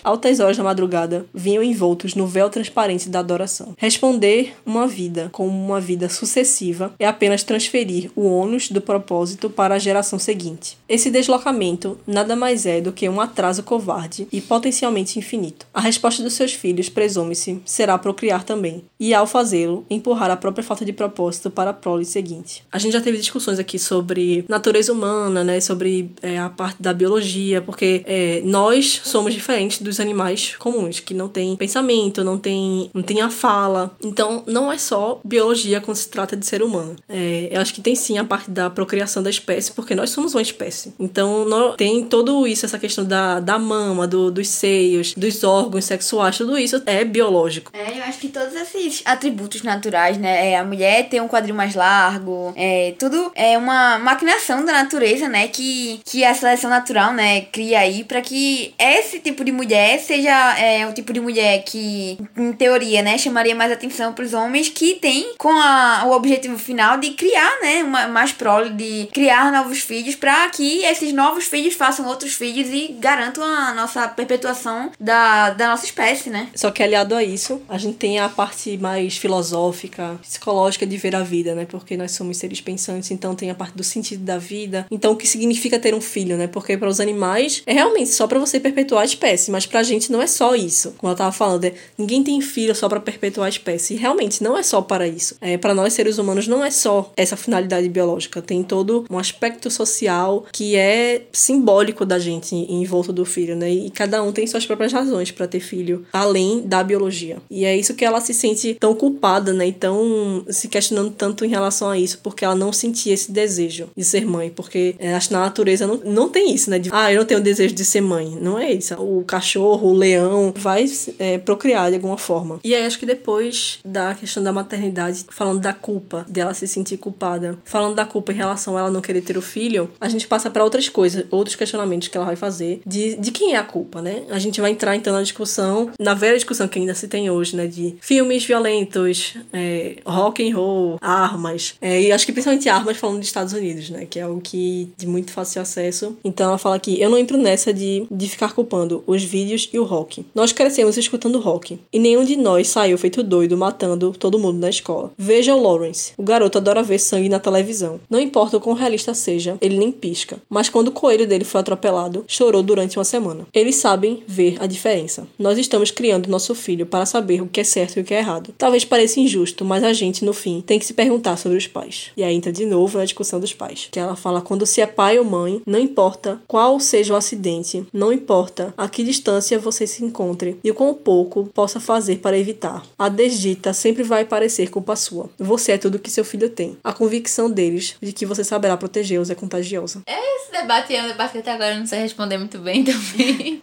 altas horas da madrugada, vinham envoltos no véu transparente da adoração. Responder uma vida como uma vida sucessiva é apenas transferir o ônus do propósito para a geração seguinte. Esse deslocamento nada mais é do que um atraso covarde e potencialmente infinito. A resposta dos seus filhos, presume-se, será procriar também, e ao fazê-lo, empurrar a própria falta de propósito para a prole seguinte. A gente já teve discussões aqui sobre natureza humana, né, sobre é, a parte da biologia, porque é, nós somos diferentes dos animais comuns, que não tem pensamento, não tem, não tem a fala. Então, não é só biologia quando se trata de ser humano. É, eu acho que tem sim a parte da procriação da espécie, porque nós somos uma espécie. Então, nó- tem todo isso, essa questão da, da mama, do, dos seios, dos órgãos sexuais, tudo isso é biológico. É, eu acho que todos esses atributos naturais, né? É, a mulher ter um quadril mais largo, é, tudo é uma maquinação da natureza, né? Que, que a seleção natural, né, cria aí pra que esse tipo de mulher seja é, o tipo de mulher que, em teoria, né, chamaria mais atenção pros homens que tem com a, o objetivo final de criar, né, uma, mais prole, de criar novos filhos pra que esses novos filhos façam outros filhos e garantam a nossa perpetuação da, da nossa espécie, né? Só que aliado a isso, a gente tem a parte mais filosófica, psicológica de ver a vida, né? Porque nós somos seres pensantes, então tem a parte do sentido da vida. Então o que significa ter um filho, né? Porque para os animais é realmente só para você perpetuar a espécie, mas pra gente não é só isso. Como eu tava falando, é, ninguém tem filho só para perpetuar a espécie. E realmente não é só para isso. É, para nós seres humanos não é só essa finalidade biológica, tem todo um aspecto social que é simbólico da gente em, volta do filho, né? E cada um tem suas próprias razões para ter filho, além da biologia. E é isso que ela se sente tão culpada, né? E tão se questionando tanto em relação a isso, porque ela não sentia esse desejo de ser mãe, porque é, acho que na natureza não, não tem isso, né? De, ah, eu não tenho desejo de ser mãe. Não é isso. O cachorro, o leão, vai é, procriar de alguma forma. E aí acho que depois da questão da maternidade, falando da culpa, dela se sentir culpada, falando da culpa em relação a ela não querer ter o filho, a gente passa para outras coisas, outros questionamentos que ela vai fazer de, de quem é a culpa, né? A gente vai entrar então na discussão, na velha discussão que ainda se tem hoje, né? De filmes violentos, é, rock and roll, armas. É, e acho que principalmente armas falando dos Estados Unidos, né? Que é algo que de muito fácil acesso. Então ela fala que eu não entro nessa de, de ficar culpando os vídeos e o rock. Nós crescemos escutando rock. E nenhum de nós saiu feito doido matando todo mundo na escola. Veja o Lawrence. O garoto adora ver sangue na televisão. Não importa o quão realista seja, ele nem pisca. Mas quando o coelho dele foi atropelado, chorou durante uma semana. Eles sabem ver a diferença. Nós estamos criando nosso filho para saber o que é certo e o que é errado. Talvez pareça injusto, mas a gente, no fim, tem que se perguntar sobre os pais. E aí entra de novo na discussão dos pais. Que ela fala quando se é pai ou mãe, não importa qual seja o acidente, não importa a que distância você se encontre e o quão pouco possa fazer para evitar. A desdita sempre vai parecer culpa sua. Você é tudo que seu filho tem. A convicção deles de que você saberá protegê-los é contagiosa. Esse debate é um debate que até agora eu não sei responder muito bem também.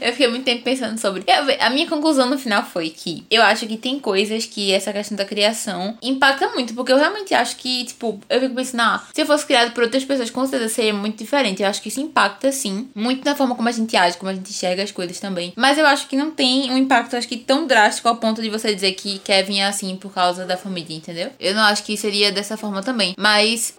eu fiquei muito tempo pensando sobre. A minha conclusão no final foi que eu acho que tem coisas que essa questão da criação impacta muito, porque eu realmente acho que, tipo, eu fico pensando, ah, se eu fosse criado por outras pessoas, com certeza seria muito diferente. Eu acho que isso impacta, sim, muito na forma como a gente age, como a gente enxerga as coisas também. Mas eu acho que não tem um impacto, acho que tão drástico ao ponto de você dizer que Kevin é assim por causa da família, entendeu? Eu não acho que seria dessa forma também. Mas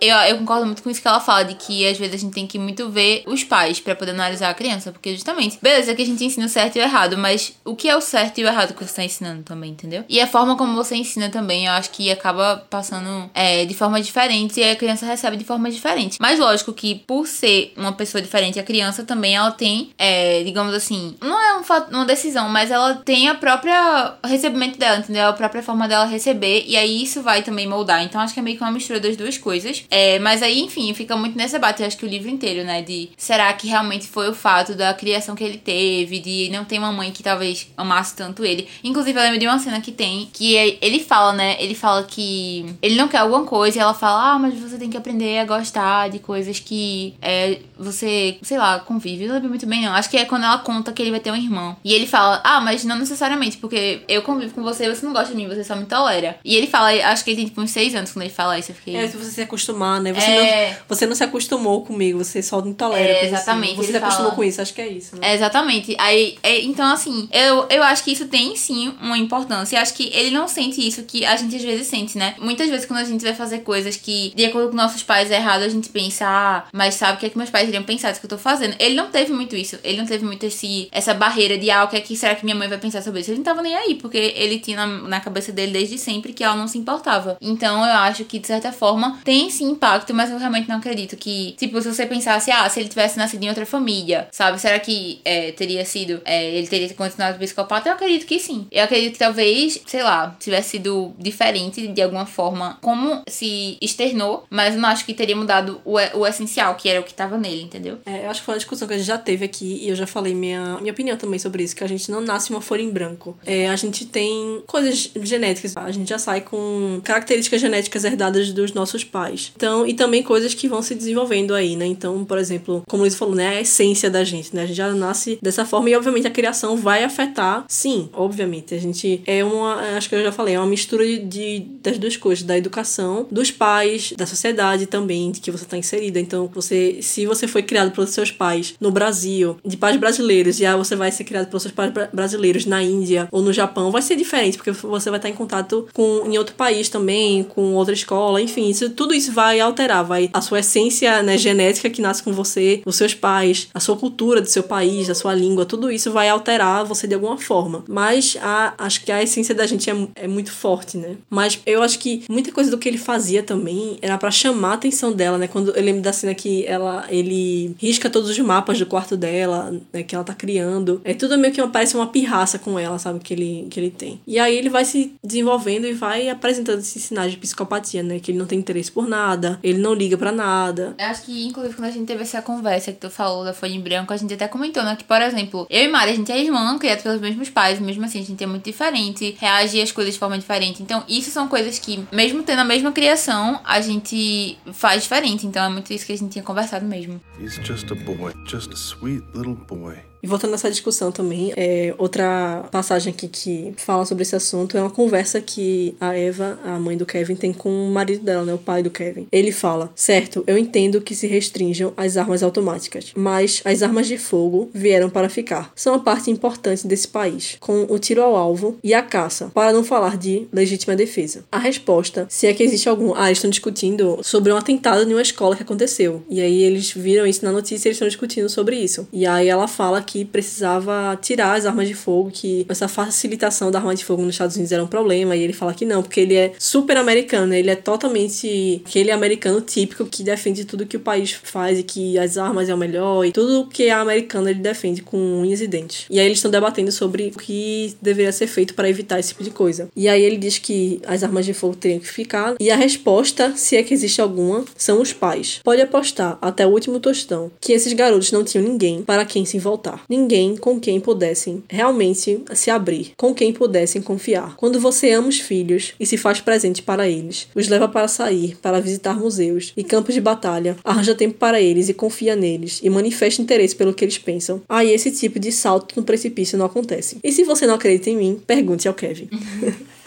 eu, eu concordo muito com isso que ela fala, de que às vezes a gente tem que muito ver os pais pra poder analisar a criança, porque justamente, beleza que a gente ensina o certo e o errado, mas o que é o certo e o errado que você tá ensinando também, entendeu? E a forma como você ensina também, eu acho que acaba passando é, de forma diferente e a criança recebe de forma diferente. Mas lógico que por ser uma pessoa diferente, a criança também ela tem, é, digamos assim, não é um fato, uma decisão, mas ela tem a própria recebimento dela, entendeu? A própria forma dela receber, e aí isso vai também moldar. Então acho que é meio que uma mistura das duas coisas. É, mas aí, enfim, fica muito nesse debate, eu acho que o livro inteiro, né? De será que realmente foi o fato da criação que ele teve, de não ter uma mãe que talvez amasse tanto ele. Inclusive, eu lembro de uma cena que tem, que é- ele fala, né? Ele fala que ele não quer alguma coisa e ela fala, ah, mas você tem que aprender a gostar de coisas que é, você, sei lá, convive. Eu não lembro muito bem, não. Acho que é quando ela conta que ele vai ter um irmão. E ele fala, ah, mas não necessariamente, porque eu convivo com você você não gosta de mim, você só me tolera. E ele fala, acho que ele tem tipo uns seis anos quando ele fala isso. Eu fiquei. É, se você se acostumar, né? Você, É. não, você não se acostumou comigo, você só não tolera. É, assim. exatamente, Você se acostumou fala- com isso, acho que é isso, né? É, exatamente. Aí, é, então, assim, eu, eu acho que isso tem sim uma importância. Eu acho que ele não sente isso que a gente às vezes sente, né? Muitas vezes, quando a gente vai fazer coisas que, de acordo com nossos pais, é errado, a gente pensa, ah, mas sabe o que é que meus pais iriam pensar disso que eu tô fazendo? Ele não teve muito isso. Ele não teve muito esse, essa barreira de, ah, o que é que será que minha mãe vai pensar sobre isso? Ele não tava nem aí, porque ele tinha na, na cabeça dele desde sempre que ela não se importava. Então, eu acho que, de certa forma, tem sim impacto, mas eu realmente não acredito que, tipo, se você pensasse, ah, se ele tivesse nascido em outra família, sabe? Será que é, teria sido, é, ele teria continuado psicopata? Eu acredito que sim. Eu acredito que talvez, sei lá, tivesse sido diferente de alguma forma, como se externou, mas não acho que teria mudado o, o essencial, que era o que tava nele, entendeu? É, eu acho que foi uma discussão que a gente já teve aqui e eu já falei minha, minha opinião também sobre isso, que a gente não nasce uma folha em branco. É, a gente tem coisas genéticas, a gente já sai com características genéticas herdadas dos nossos pais. Então, e também coisas que vão se desenvolvendo aí, né? Então, por exemplo, como o Luiz falou, né? A essência da gente, né? A gente já nasce dessa forma e, obviamente, a criação vai afetar, sim, obviamente. A gente é uma, acho que eu já falei, é uma mistura de, de- das duas coisas, da educação, dos pais, da sociedade também, de que você está inserida. Então, você, se você foi criado pelos seus pais no Brasil, de pais brasileiros, e aí você vai ser criado pelos seus pais bra- brasileiros na Índia ou no Japão, vai ser diferente, porque você vai estar em contato com em outro país também, com outra escola, enfim, isso, tudo isso vai alterar, vai a sua essência né, genética que nasce com você, os seus pais, a sua cultura do seu país, a sua língua, tudo isso vai alterar você de alguma forma. Mas a, acho que a essência da gente é, é muito forte, né? Mas eu acho que muita coisa do que ele fazia também era pra chamar a atenção dela, né? Quando eu lembro da cena que ela ele risca todos os mapas do quarto dela, né, que ela tá criando. É tudo meio que uma, parece uma pirraça com ela, sabe, que ele que ele tem. E aí ele vai se desenvolvendo e vai apresentando esses sinais de psicopatia, né? Que ele não tem interesse por nada, ele não liga pra nada. Eu acho que, inclusive, quando a gente teve essa conversa que tu falou da folha em branco, a gente até comentou, né? Que, por exemplo, eu e Mari, a gente é irmã, criada pelos mesmos pais, mesmo assim, a gente é muito diferente, reage às coisas de forma diferente. Então, isso são coisas que, mesmo tendo a mesma criação, a gente faz diferente. Então, é muito isso que a gente tinha conversado mesmo. He's just a boy, just a sweet little boy. E voltando nessa discussão também, é, outra passagem aqui que fala sobre esse assunto é uma conversa que a Eva, a mãe do Kevin, tem com o marido dela, né, o pai do Kevin. Ele fala: Certo, eu entendo que se restringam as armas automáticas, mas as armas de fogo vieram para ficar. São a parte importante desse país, com o tiro ao alvo e a caça, para não falar de legítima defesa. A resposta, se é que existe algum. Ah, eles estão discutindo sobre um atentado em uma escola que aconteceu. E aí eles viram isso na notícia e eles estão discutindo sobre isso. E aí ela fala que precisava tirar as armas de fogo, que essa facilitação da arma de fogo nos Estados Unidos era um problema. E ele fala que não, porque ele é super americano, ele é totalmente aquele americano típico que defende tudo que o país faz e que as armas é o melhor e tudo que é americano ele defende com unhas e dentes. E aí eles estão debatendo sobre o que deveria ser feito para evitar esse tipo de coisa. E aí ele diz que as armas de fogo teriam que ficar. E a resposta, se é que existe alguma, são os pais. Pode apostar até o último tostão que esses garotos não tinham ninguém para quem se voltar. Ninguém com quem pudessem realmente se abrir, com quem pudessem confiar. Quando você ama os filhos e se faz presente para eles, os leva para sair, para visitar museus e campos de batalha, arranja tempo para eles e confia neles e manifesta interesse pelo que eles pensam. Aí esse tipo de salto no precipício não acontece. E se você não acredita em mim, pergunte ao Kevin.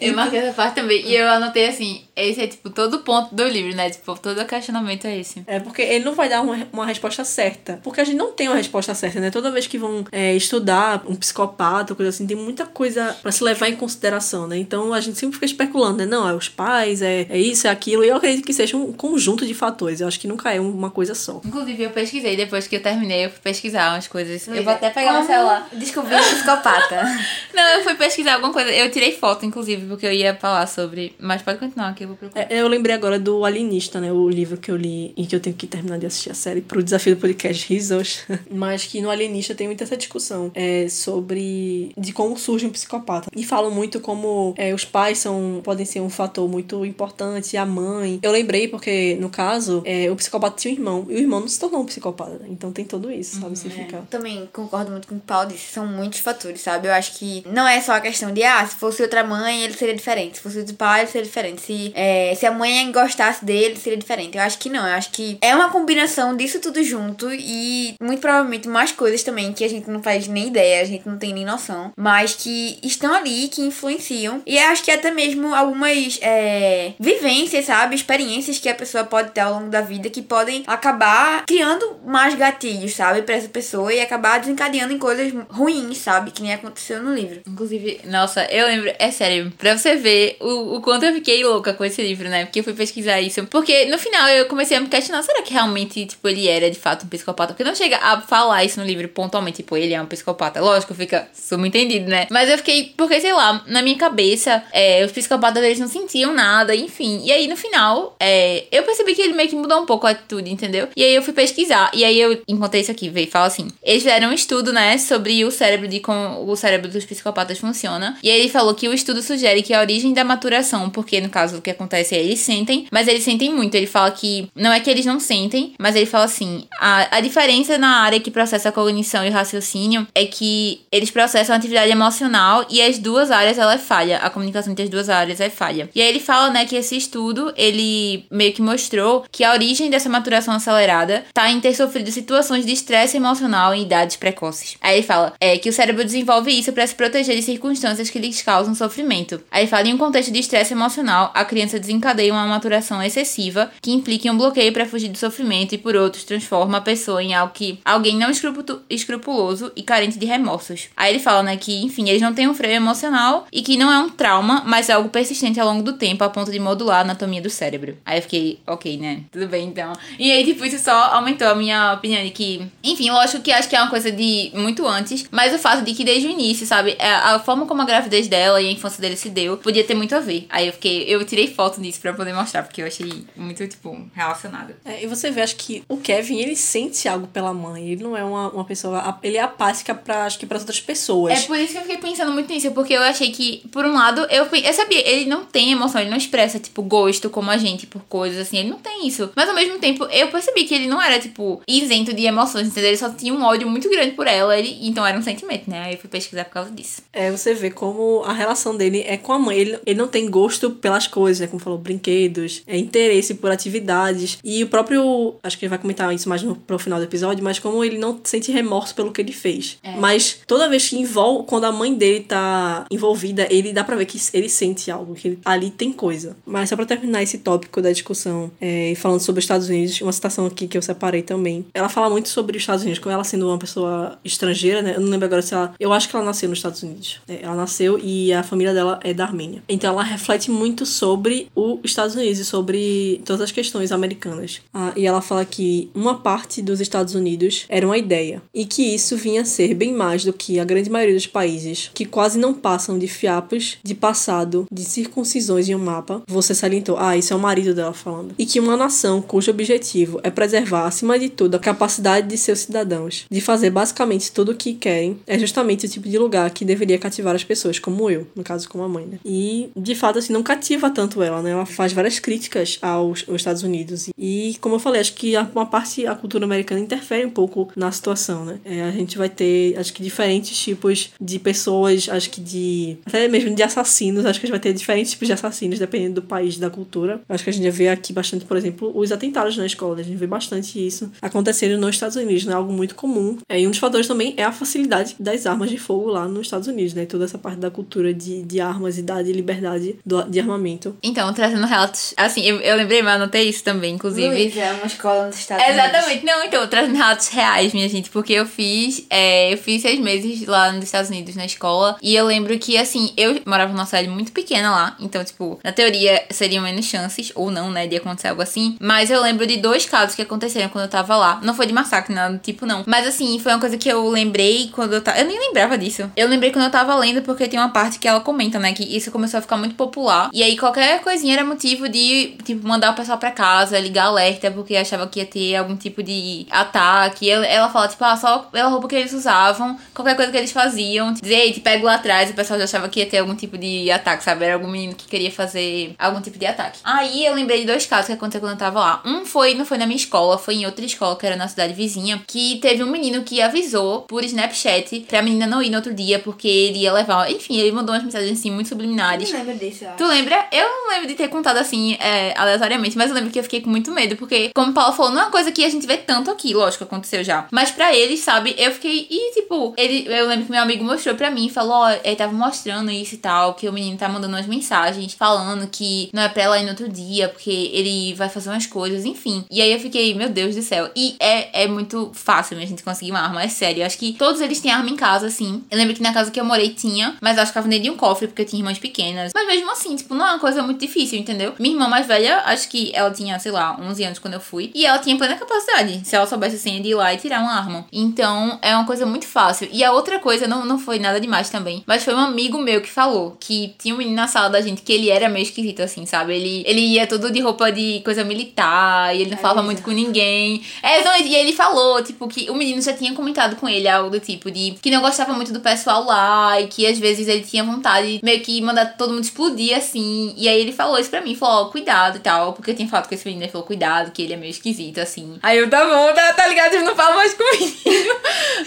Eu marquei essa parte também. E eu anotei assim: esse é tipo todo o ponto do livro, né? Tipo, todo o questionamento é esse. É porque ele não vai dar uma, uma resposta certa. Porque a gente não tem uma resposta certa, né? Toda vez que vão é, estudar um psicopata, coisa assim, tem muita coisa pra se levar em consideração, né? Então a gente sempre fica especulando, né? Não, é os pais, é, é isso, é aquilo. E eu acredito que seja um conjunto de fatores. Eu acho que nunca é uma coisa só. Inclusive, eu pesquisei depois que eu terminei, eu fui pesquisar umas coisas. Eu vou até pegar meu Como celular. Descobrir um psicopata. Não, eu fui pesquisar alguma coisa. Eu tirei foto, inclusive, porque eu ia falar sobre. Mas pode continuar aqui, vou procurar. É, eu lembrei agora do Alienista, né? O livro que eu li e que eu tenho que terminar de assistir a série pro desafio do podcast Risos. Mas que no Alienista tem muita essa discussão é, sobre de como surge um psicopata. E falam muito como é, os pais são podem ser um fator muito importante, a mãe. Eu lembrei porque, no caso, é, o psicopata tinha um irmão, e o irmão não se tornou um psicopata. Então tem tudo isso, sabe? Você fica. Também concordo muito com o que o Paulo disse. São muitos fatores, sabe? Eu acho que não é só a questão de, ah, se fosse outra mãe, ele seria diferente. Se fosse outro pai, ele seria diferente. Se, é, se a mãe gostasse dele, seria diferente. Eu acho que não. Eu acho que é uma combinação disso tudo junto e muito provavelmente mais coisas também que a gente não faz nem ideia, a gente não tem nem noção, mas que estão ali, que influenciam. E acho que até mesmo algumas é, vivências, sabe? Experiências que a pessoa pode ter ao longo da vida que podem acabar criando mais gatilhos, sabe? Pra essa pessoa e acabar desencadeando em coisas ruins, sabe? Que nem aconteceu no livro. Inclusive, nossa, eu lembro, é sério, pra você ver o, o quanto eu fiquei louca com esse livro, né? Porque eu fui pesquisar isso. Porque no final eu comecei a me questionar, será que realmente, tipo, ele era de fato um psicopata? Porque não chega a falar isso no livro pontualmente, tipo, ele é um psicopata. Lógico, fica subentendido, né? Mas eu fiquei, porque sei lá, na minha cabeça, é, os psicopatas eles não sentiam nada, enfim. E aí no final, é, eu percebi que ele meio que mudou um pouco a atitude, entendeu? E aí eu fui pesquisar, e aí eu encontrei isso aqui, veio fala assim: eles fizeram um estudo, né, sobre o cérebro de como o cérebro dos psicopatas funciona. E aí ele falou que o estudo sugere que a origem da maturação, porque no caso o que acontece é eles sentem, mas eles sentem muito. Ele fala que não é que eles não sentem, mas ele fala assim: a, a diferença na área que processa a cognição e o raciocínio é que eles processam a atividade emocional e as duas áreas ela é falha. A comunicação entre as duas áreas é falha. E aí ele fala, né, que esse estudo ele meio que mostrou que a origem dessa maturação acelerada tá em ter sofrido situações de estresse emocional em idades precoces. Aí ele fala é, que o cérebro desenvolve isso para se proteger de circunstâncias que lhes causam sofrimento. Aí ele fala em um contexto de estresse emocional, a criança desencadeia uma maturação excessiva que implica um bloqueio para fugir do sofrimento e por outros transforma a pessoa em algo que alguém não escrupu- escrupuloso e carente de remorsos. Aí ele fala, né, que enfim, eles não têm um freio emocional e que não é um trauma, mas é algo persistente ao longo do tempo a ponto de modular a anatomia do cérebro. Aí eu fiquei, ok, né? Tudo bem, então. E aí, tipo, isso só aumentou a minha opinião de que, enfim, lógico que acho que é uma coisa de muito antes, mas o fato de que desde o início, sabe, é, a forma como a gravidez dela e a infância dele se deu podia ter muito a ver. Aí eu fiquei, eu tirei foto disso pra poder mostrar, porque eu achei muito, tipo, relacionado. É, e você vê, acho que o Kevin, ele sente algo pela mãe. Ele não é uma, uma pessoa. Ele é apática pra, acho que, pras outras pessoas. É por isso que eu fiquei pensando muito nisso, porque eu achei que, por um lado, eu, eu sabia, ele não tem emoção, ele não expressa, tipo, gosto como a gente por coisas assim, ele não tem isso. Mas ao mesmo tempo, eu percebi que ele não era, tipo, isento de emoções, entendeu? Ele só tinha um ódio muito grande por ela, ele, então era um sentimento, né? Aí eu fui pesquisar por causa disso. É, você vê como a relação dele é com a mãe. Ele, ele não tem gosto pelas coisas, né? Como falou, brinquedos, é interesse por atividades. E o próprio. Acho que ele vai comentar isso mais no, pro final do episódio, mas como ele não sente remorso pelo que ele fez. Mas toda vez que envolve. Quando a mãe dele tá envolvida, ele dá pra ver que ele sente algo, que ele- ali tem coisa. Mas só pra terminar esse tópico da discussão, é, falando sobre os Estados Unidos, uma citação aqui que eu separei também. Ela fala muito sobre os Estados Unidos, com ela sendo uma pessoa estrangeira, né? Eu não lembro agora se ela. Eu acho que ela nasceu nos Estados Unidos. É, ela nasceu e a família dela é da Armênia. Então ela reflete muito sobre os Estados Unidos e sobre todas as questões americanas. Ah, e ela fala que uma parte dos Estados Unidos era uma ideia. E que isso vinha a ser bem mais do que a grande maioria dos países, que quase não passam de fiapos de passado, de circuncisões em um mapa. Você salientou, ah, isso é o marido dela falando. E que uma nação cujo objetivo é preservar, acima de tudo, a capacidade de seus cidadãos de fazer basicamente tudo o que querem, é justamente o tipo de lugar que deveria cativar as pessoas, como eu, no caso, como a mãe, né? E, de fato, assim, não cativa tanto ela, né? Ela faz várias críticas aos, aos Estados Unidos. E, como eu falei, acho que uma parte, a cultura americana interfere um pouco na situação, né? É, a gente vai ter, acho que, diferentes tipos de pessoas, acho que de. até mesmo de assassinos, acho que a gente vai ter diferentes tipos de assassinos, dependendo do país, da cultura. Acho que a gente vê aqui bastante, por exemplo, os atentados na escola. A gente vê bastante isso acontecendo nos Estados Unidos, né? Algo muito comum. É, e um dos fatores também é a facilidade das armas de fogo lá nos Estados Unidos, né? Toda essa parte da cultura de, de armas e da de liberdade do, de armamento. Então, trazendo relatos. Assim, eu, eu lembrei, mas anotei isso também, inclusive. Luísa é uma escola nos Estados Unidos. Exatamente, não, então, trazendo relatos reais, minha gente, porque eu fiz, é, eu fiz seis meses lá nos Estados Unidos na escola, e eu lembro que, assim, eu morava numa cidade muito pequena lá, então, tipo, na teoria seriam menos chances, ou não, né, de acontecer algo assim, mas eu lembro de dois casos que aconteceram quando eu tava lá, não foi de massacre, nada do tipo, não, mas, assim, foi uma coisa que eu lembrei quando eu tava, eu nem lembrava disso, eu lembrei quando eu tava lendo, porque tem uma parte que ela comenta, né, que isso começou a ficar muito popular, e aí qualquer qualquer coisinha era motivo de, tipo, mandar o pessoal pra casa, ligar alerta, porque achava que ia ter algum tipo de ataque. Ela, ela fala, tipo, ah, só pela roupa que eles usavam, qualquer coisa que eles faziam. Dizer, ei, te pego lá atrás, o pessoal já achava que ia ter algum tipo de ataque, sabe? Era algum menino que queria fazer algum tipo de ataque. Aí eu lembrei de dois casos que aconteceu quando eu tava lá. Um foi, não foi na minha escola, foi em outra escola, que era na cidade vizinha, que teve um menino que avisou por Snapchat pra menina não ir no outro dia, porque ele ia levar. Enfim, ele mandou umas mensagens assim muito subliminares. lembro disso, eu Tu lembra? Eu não lembro de ter contado assim, é, aleatoriamente, mas eu lembro que eu fiquei com muito medo, porque, como o Paulo falou, não é uma coisa que a gente vê tanto aqui, lógico, aconteceu já. Mas pra eles, sabe, eu fiquei. E, tipo, ele, eu lembro que meu amigo mostrou pra mim, falou, ó, ele tava mostrando isso e tal, que o menino tá mandando umas mensagens falando que não é pra ela ir no outro dia, porque ele vai fazer umas coisas, enfim. E aí eu fiquei, meu Deus do céu. E é, é muito fácil a gente conseguir uma arma, é sério. Eu acho que todos eles têm arma em casa, assim. Eu lembro que na casa que eu morei tinha, mas acho que eu vendei um cofre, porque eu tinha irmãs pequenas. Mas mesmo assim, tipo, não é uma coisa muito difícil, entendeu? Minha irmã mais velha, acho que ela tinha, sei lá, 11 anos quando eu fui. E ela tinha plena capacidade, se ela soubesse assim, de ir lá e tirar uma arma. Então, é uma coisa muito fácil. E a outra coisa, não, não foi nada demais também, mas foi um amigo meu que falou que tinha um menino na sala da gente que ele era meio esquisito, assim, sabe? Ele, ele ia todo de roupa de coisa militar, e ele não falava muito com ninguém. É, exatamente. E ele falou, tipo, que o menino já tinha comentado com ele algo do tipo de que não gostava muito do pessoal lá, e que às vezes ele tinha vontade de meio que mandar todo mundo explodir, assim. E aí ele falou isso pra mim, falou, ó, cuidado e tal, porque eu tinha falado com esse menino, ele falou, cuidado, que ele é meio esquisito, assim. Aí eu, tá bom, tá, tá ligado? Eu não falo mais com o menino.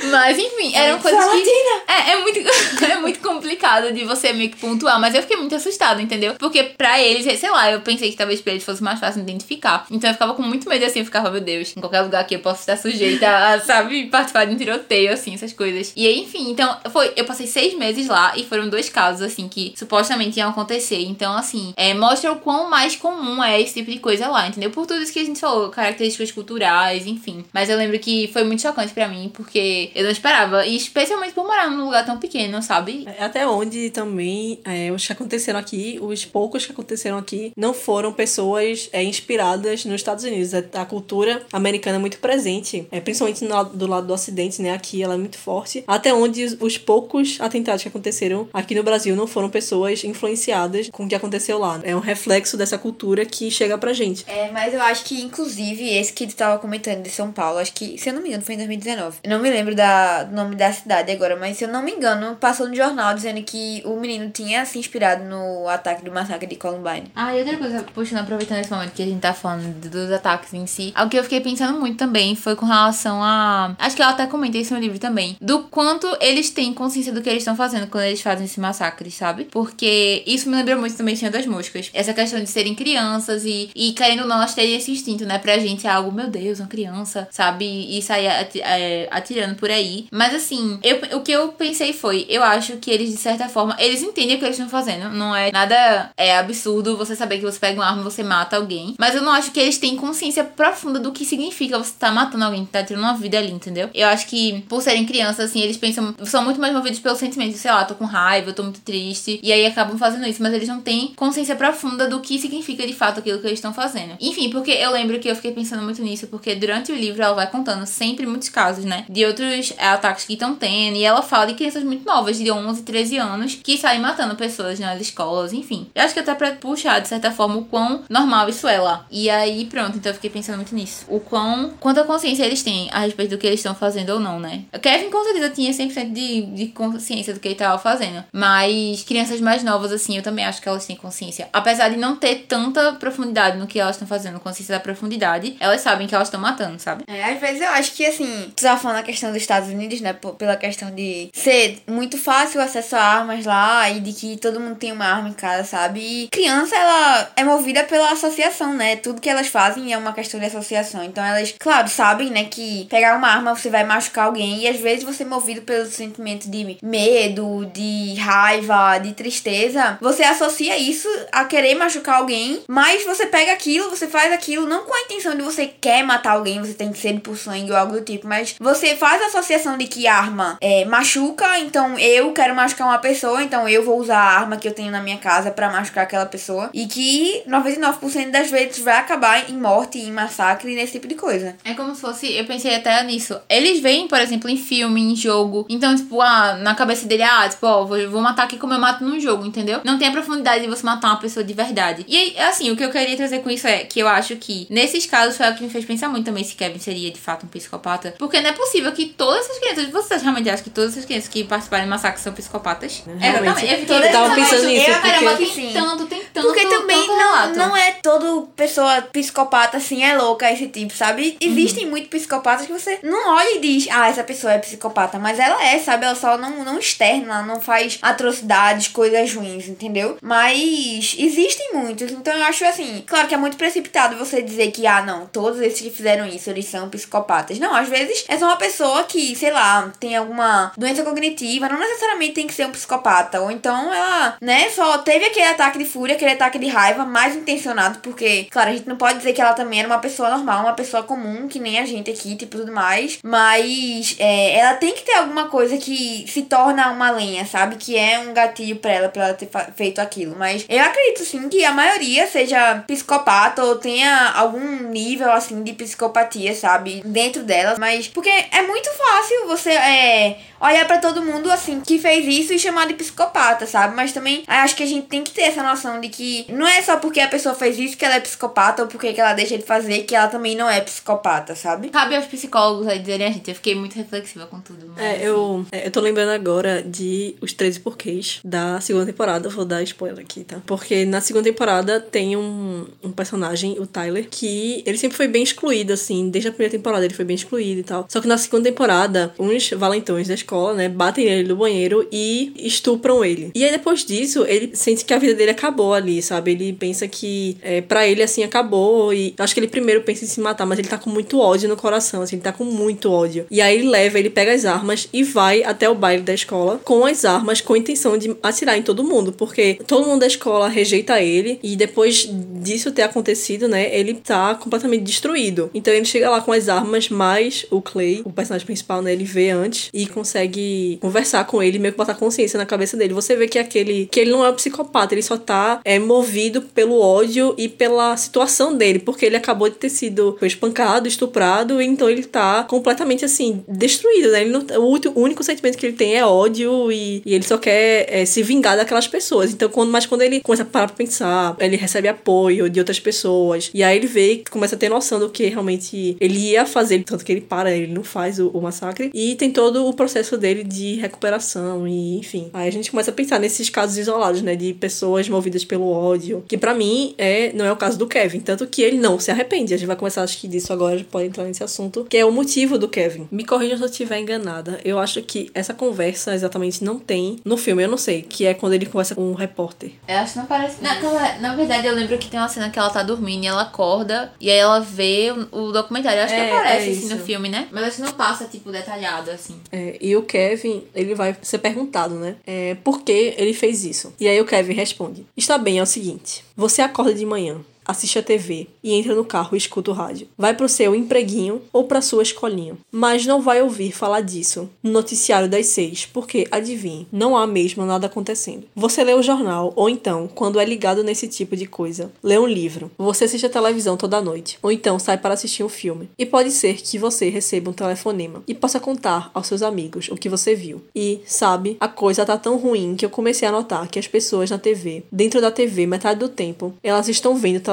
Mas, enfim, eram coisas que... É, é muito, é muito complicado de você meio que pontuar, mas eu fiquei muito assustada, entendeu? Porque pra eles, sei lá, eu pensei que talvez pra eles fosse mais fácil identificar. Então eu ficava com muito medo assim, eu ficava, meu Deus, em qualquer lugar aqui eu posso estar sujeita a, sabe, participar de um tiroteio, assim, essas coisas. E aí, enfim, então foi, eu passei seis meses lá e foram dois casos, assim, que supostamente iam acontecer. Então, assim, é, mostra o quão mais comum é esse tipo de coisa lá, entendeu? Por tudo isso que a gente falou, características culturais, enfim. Mas eu lembro que foi muito chocante pra mim, porque eu não esperava. E especialmente por morar num lugar tão pequeno, sabe? É, Até onde também é, os que aconteceram aqui, os poucos que aconteceram aqui, não foram pessoas é, inspiradas nos Estados Unidos. A, a cultura americana é muito presente, é, principalmente no, do lado do Ocidente, né? Aqui ela é muito forte. Até onde os, os poucos atentados que aconteceram aqui no Brasil não foram pessoas influenciadas com o que aconteceu lá. É um reflexo dessa cultura que chega pra gente. É, mas eu acho que, inclusive, esse que tu tava comentando de São Paulo, acho que, se eu não me engano, foi em 2019. Eu não me lembro da, do nome da cidade agora, mas se eu não me engano, passou no jornal dizendo que o menino tinha se inspirado no ataque do massacre de Columbine. Ah, e outra coisa, puxando, aproveitando esse momento que a gente tá falando dos ataques em si, algo que eu fiquei pensando muito também foi com relação a. Acho que ela até comentei isso no livro também. Do quanto eles têm consciência do que eles estão fazendo quando eles fazem esse massacre, sabe? Porque isso me lembrou muito também Senhor das Essa questão de serem crianças e, e querendo ou não, elas terem esse instinto, né? Pra gente é algo, meu Deus, uma criança, sabe? E sair é, atirando por aí. Mas assim, eu, o que eu pensei foi, eu acho que eles, de certa forma, eles entendem o que eles estão fazendo. Não é nada é absurdo você saber que você pega uma arma e você mata alguém. Mas eu não acho que eles têm consciência profunda do que significa você tá matando alguém, tá tirando uma vida ali, entendeu? Eu acho que, por serem crianças, assim, eles pensam, são muito mais movidos pelo sentimento, sei lá, tô com raiva, tô muito triste. E aí acabam fazendo isso, mas eles não têm consciência profunda do que significa de fato aquilo que eles estão fazendo. Enfim, porque eu lembro que eu fiquei pensando muito nisso, porque durante o livro ela vai contando sempre muitos casos, né? De outros é, ataques que estão tendo. E ela fala de crianças muito novas, de 11, 13 anos, que saem matando pessoas nas escolas, enfim. Eu acho que até pra puxar, de certa forma, o quão normal isso é lá. E aí, pronto, então eu fiquei pensando muito nisso. O quão. Quanta consciência eles têm a respeito do que eles estão fazendo ou não, né? Kevin com certeza tinha 100% de, de consciência do que ele tava fazendo. Mas crianças mais novas, assim, eu também acho que elas têm consciência. Apesar de não ter tanta profundidade no que elas estão fazendo, consciência da profundidade, elas sabem que elas estão matando, sabe? É, às vezes eu acho que, assim, tu tava falando a questão dos Estados Unidos, né? Pela questão de ser muito fácil o acesso a armas lá e de que todo mundo tem uma arma em casa, sabe? E criança, ela é movida pela associação, né? Tudo que elas fazem é uma questão de associação. Então elas, claro, sabem, né, que pegar uma arma você vai machucar alguém e às vezes você é movido pelo sentimento de medo, de raiva, de tristeza, você associa isso a querer machucar alguém, mas você pega aquilo, você faz aquilo não com a intenção de você quer matar alguém, você tem sede por sangue ou algo do tipo, mas você faz a associação de que arma é, machuca, então eu quero machucar uma pessoa, então eu vou usar a arma que eu tenho na minha casa pra machucar aquela pessoa, e que 99% das vezes vai acabar em morte, em massacre, nesse tipo de coisa. É como se fosse, eu pensei até nisso. Eles veem, por exemplo, em filme, em jogo. Então, tipo, ah, na cabeça dele, ah, tipo, ó, vou, vou matar aqui como eu mato num jogo, entendeu? Não tem a profundidade de você matar uma pessoa de verdade. E aí, assim, o que eu queria trazer com isso é que eu acho que, nesses casos, foi o que me fez pensar muito também se Kevin seria de fato um psicopata. Porque não é possível que todas essas crianças, vocês realmente acham que todas essas crianças que participaram de massacre são psicopatas? Realmente. eu fiquei Todas Eu tava pensando nisso, eu Caramba, acredito que tem tanto, tem tanto. Porque também tanto não, relato. não é toda pessoa psicopata assim, é louca esse tipo, sabe? Existem muitos psicopatas que você não olha e diz, ah, essa pessoa é psicopata, mas ela é, sabe? Ela só não, não externa, não faz atrocidades, coisas ruins, entendeu? Mas existem muitos, então eu acho assim, claro que é muito precipitado você dizer que, ah, não, todos esses que fizeram isso, eles são psicopatas. Não, às vezes é só uma pessoa que, sei lá, tem alguma doença cognitiva, não necessariamente tem que ser um psicopata, ou então ela, né, só teve aquele ataque de fúria, aquele ataque de raiva mais intencionado, porque, claro, a gente não pode dizer que ela também era uma pessoa normal, uma pessoa comum, que nem a gente aqui, tipo, tudo mais, mas é, ela tem que ter alguma coisa que se torna uma lenha, sabe? Que é um gatilho pra ela, pra ela ter feito aquilo, mas eu acredito, sim, que a maioria seja psicopata ou tenha algum nível, assim, de psicopatia, sabe? Dentro dela, mas, porque é muito fácil você, é olhar pra todo mundo assim que fez isso e chamar de psicopata, sabe? Mas também acho que a gente tem que ter essa noção de que não é só porque a pessoa fez isso que ela é psicopata ou porque que ela deixa de fazer que ela também não é psicopata, sabe? Cabe aos psicólogos aí dizerem a gente. Eu fiquei muito reflexiva com tudo. Mas, É, eu, é, eu tô lembrando agora de Os 13 Porquês da segunda temporada. Vou dar spoiler aqui, tá? Porque na segunda temporada tem um, um personagem, o Tyler, que ele sempre foi bem excluído, assim. Desde a primeira temporada ele foi bem excluído e tal. Só que na segunda temporada, uns valentões da escola, né, batem nele no banheiro e estupram ele. E aí depois disso, ele sente que a vida dele acabou ali, sabe? Ele pensa que é, para ele, assim, acabou. E acho que ele primeiro pensa em se matar, mas ele tá com muito ódio no coração, assim, ele tá com muito ódio. E aí ele leva, ele pega as armas e vai até o baile da escola com as armas, com a intenção de atirar em todo mundo, porque todo mundo da escola rejeita ele e depois disso ter acontecido, né, ele tá completamente destruído. Então ele chega lá com as armas, mas o Clay, o personagem principal, né, ele vê antes e consegue conversar com ele, meio que botar consciência na cabeça dele. Você vê que aquele que ele não é um psicopata, ele só tá é, movido pelo ódio pela situação dele, porque ele acabou de ter sido espancado, estuprado, então ele tá completamente assim, destruído, né? Ele não, o único- o único sentimento que ele tem é ódio e, e ele só quer é, se vingar daquelas pessoas. Então, quando, mas quando ele começa a parar pra pensar, ele recebe apoio de outras pessoas, e aí ele vê, começa a ter noção do que realmente ele ia fazer, tanto que ele para, ele não faz o, o massacre, e tem todo o processo dele de recuperação, e enfim. Aí a gente começa a pensar nesses casos isolados, né, de pessoas movidas pelo ódio, que pra mim é, não é o caso do Kevin, tanto que ele não se arrepende. A gente vai começar, acho que disso agora, a gente pode entrar nesse assunto, que é o motivo do Kevin. Me corrija se eu estiver enganada. Eu acho que essa conversa exatamente não tem no filme, eu não sei, que é quando ele conversa com um repórter. Eu acho que não parece. Na, aquela- na verdade, eu lembro que tem uma cena que ela tá dormindo e ela acorda e aí ela vê o, o documentário. Eu acho É, que aparece é assim no filme, né? Mas acho que não passa, tipo, detalhado assim. É, e o Kevin, ele vai ser perguntado, né? É, por que ele fez isso? E aí o Kevin responde: Está bem, é o seguinte. Você acorda de manhã, assiste a TV e entra no carro e escuta o rádio. Vai pro seu empreguinho ou pra sua escolinha. Mas não vai ouvir falar disso no noticiário das seis, porque, adivinhe, não há mesmo nada acontecendo. Você lê o jornal, ou então, quando é ligado nesse tipo de coisa, lê um livro. Você assiste a televisão toda noite, ou então sai para assistir um filme. E pode ser que você receba um telefonema e possa contar aos seus amigos o que você viu. E, sabe, a coisa tá tão ruim que eu comecei a notar que as pessoas na TV, dentro da TV, metade do tempo, elas estão vendo televisão.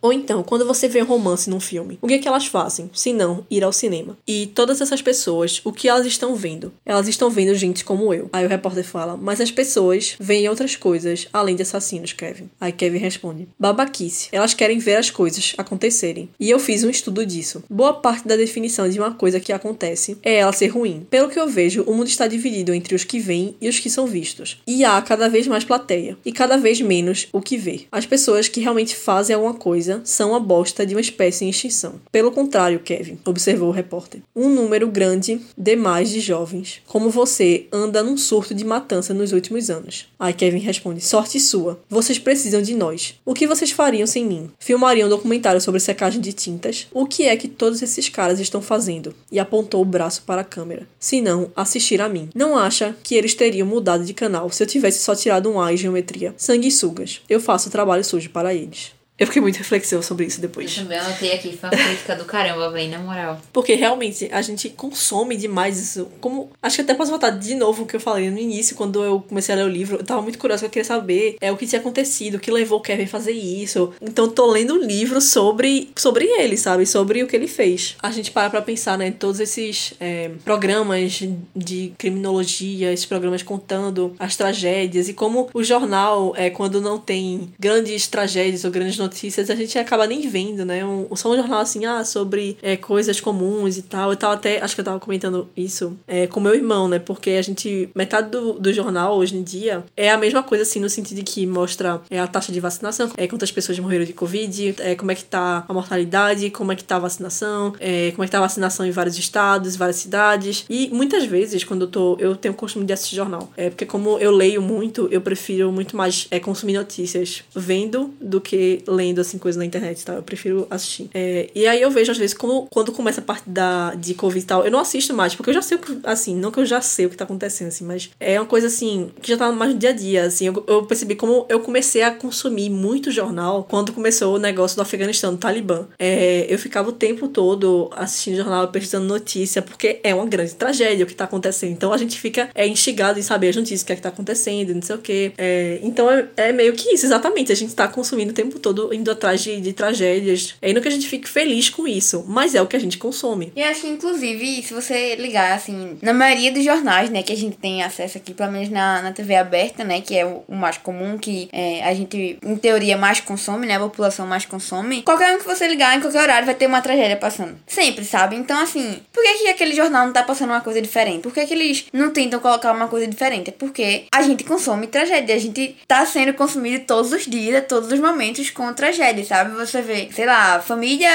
Ou então, quando você vê um romance num filme, o que é que elas fazem? Se não, ir ao cinema. E todas essas pessoas, o que elas estão vendo? Elas estão vendo gente como eu. Aí o repórter fala, mas as pessoas veem outras coisas além de assassinos, Kevin. Aí Kevin responde, babaquice. Elas querem ver as coisas acontecerem. E eu fiz um estudo disso. Boa parte da definição de uma coisa que acontece é ela ser ruim. Pelo que eu vejo, o mundo está dividido entre os que veem e os que são vistos. E há cada vez mais plateia. E cada vez menos o que vê. As pessoas que realmente fazem alguma coisa são a bosta de uma espécie em extinção. Pelo contrário, Kevin, observou o repórter. Um número grande demais de jovens, como você, anda num surto de matança nos últimos anos. Aí Kevin responde: sorte sua. Vocês precisam de nós. O que vocês fariam sem mim? Filmariam um documentário sobre secagem de tintas? O que é que todos esses caras estão fazendo? E apontou o braço para a câmera. Se não, assistir a mim. Não acha que eles teriam mudado de canal se eu tivesse só tirado um A em geometria? Sanguessugas. Eu faço trabalho sujo para eles. Eu fiquei muito reflexiva sobre isso Eu depois. também anotei aqui, foi uma crítica do caramba, véi, na moral. Porque realmente a gente consome demais isso. Como. Acho que até posso voltar de novo o que eu falei no início, quando eu comecei a ler o livro. Eu tava muito curiosa, eu queria saber é, o que tinha acontecido, o que levou o Kevin a fazer isso. Então tô lendo um livro sobre, sobre ele, sabe? Sobre o que ele fez. A gente para pra pensar, né? Todos esses é, programas de criminologia, esses programas contando as tragédias e como o jornal, é, quando não tem grandes tragédias ou grandes notícias, a gente acaba nem vendo, né? Um, só um jornal assim, ah, sobre é, coisas comuns e tal. Eu tava até, acho que eu tava comentando isso é, com meu irmão, né? Porque a gente, metade do, do jornal hoje em dia é a mesma coisa, assim, no sentido de que mostra é, a taxa de vacinação, é, quantas pessoas morreram de Covid, é, como é que tá a mortalidade, como é que tá a vacinação, é, como é que tá a vacinação em vários estados, várias cidades. E muitas vezes, quando eu tô. Eu tenho o costume de assistir jornal. É porque, como eu leio muito, eu prefiro muito mais é, consumir notícias vendo do que lendo, assim, coisas na internet, tá? Eu prefiro assistir. É, e aí eu vejo, às vezes, como, quando começa a parte da, de Covid e tal, eu não assisto mais, porque eu já sei o que, assim, não que eu já sei o que tá acontecendo, assim, mas é uma coisa, assim, que já tá mais no dia a dia, assim. Eu, eu percebi como eu comecei a consumir muito jornal quando começou o negócio do Afeganistão, do Talibã. É, eu ficava o tempo todo assistindo jornal, pesquisando notícia, porque é uma grande tragédia o que tá acontecendo. Então a gente fica é, instigado em saber as notícias, o que é que tá acontecendo, não sei o quê. É, então é, é meio que isso, exatamente. A gente tá consumindo o tempo todo, indo atrás de, de tragédias. É não que a gente fique feliz com isso, mas é o que a gente consome. E acho que, inclusive, se você ligar, assim, na maioria dos jornais, né, que a gente tem acesso aqui, pelo menos na, na TV aberta, né, que é o, o mais comum, que é, a gente, em teoria, mais consome, né, a população mais consome, qualquer um que você ligar, em qualquer horário, vai ter uma tragédia passando. Sempre, sabe? Então, assim, por que, que aquele jornal não tá passando uma coisa diferente? Por que, que eles não tentam colocar uma coisa diferente? É porque a gente consome tragédia, a gente tá sendo consumido todos os dias, a todos os momentos com tragédia, sabe? Você vê, sei lá, família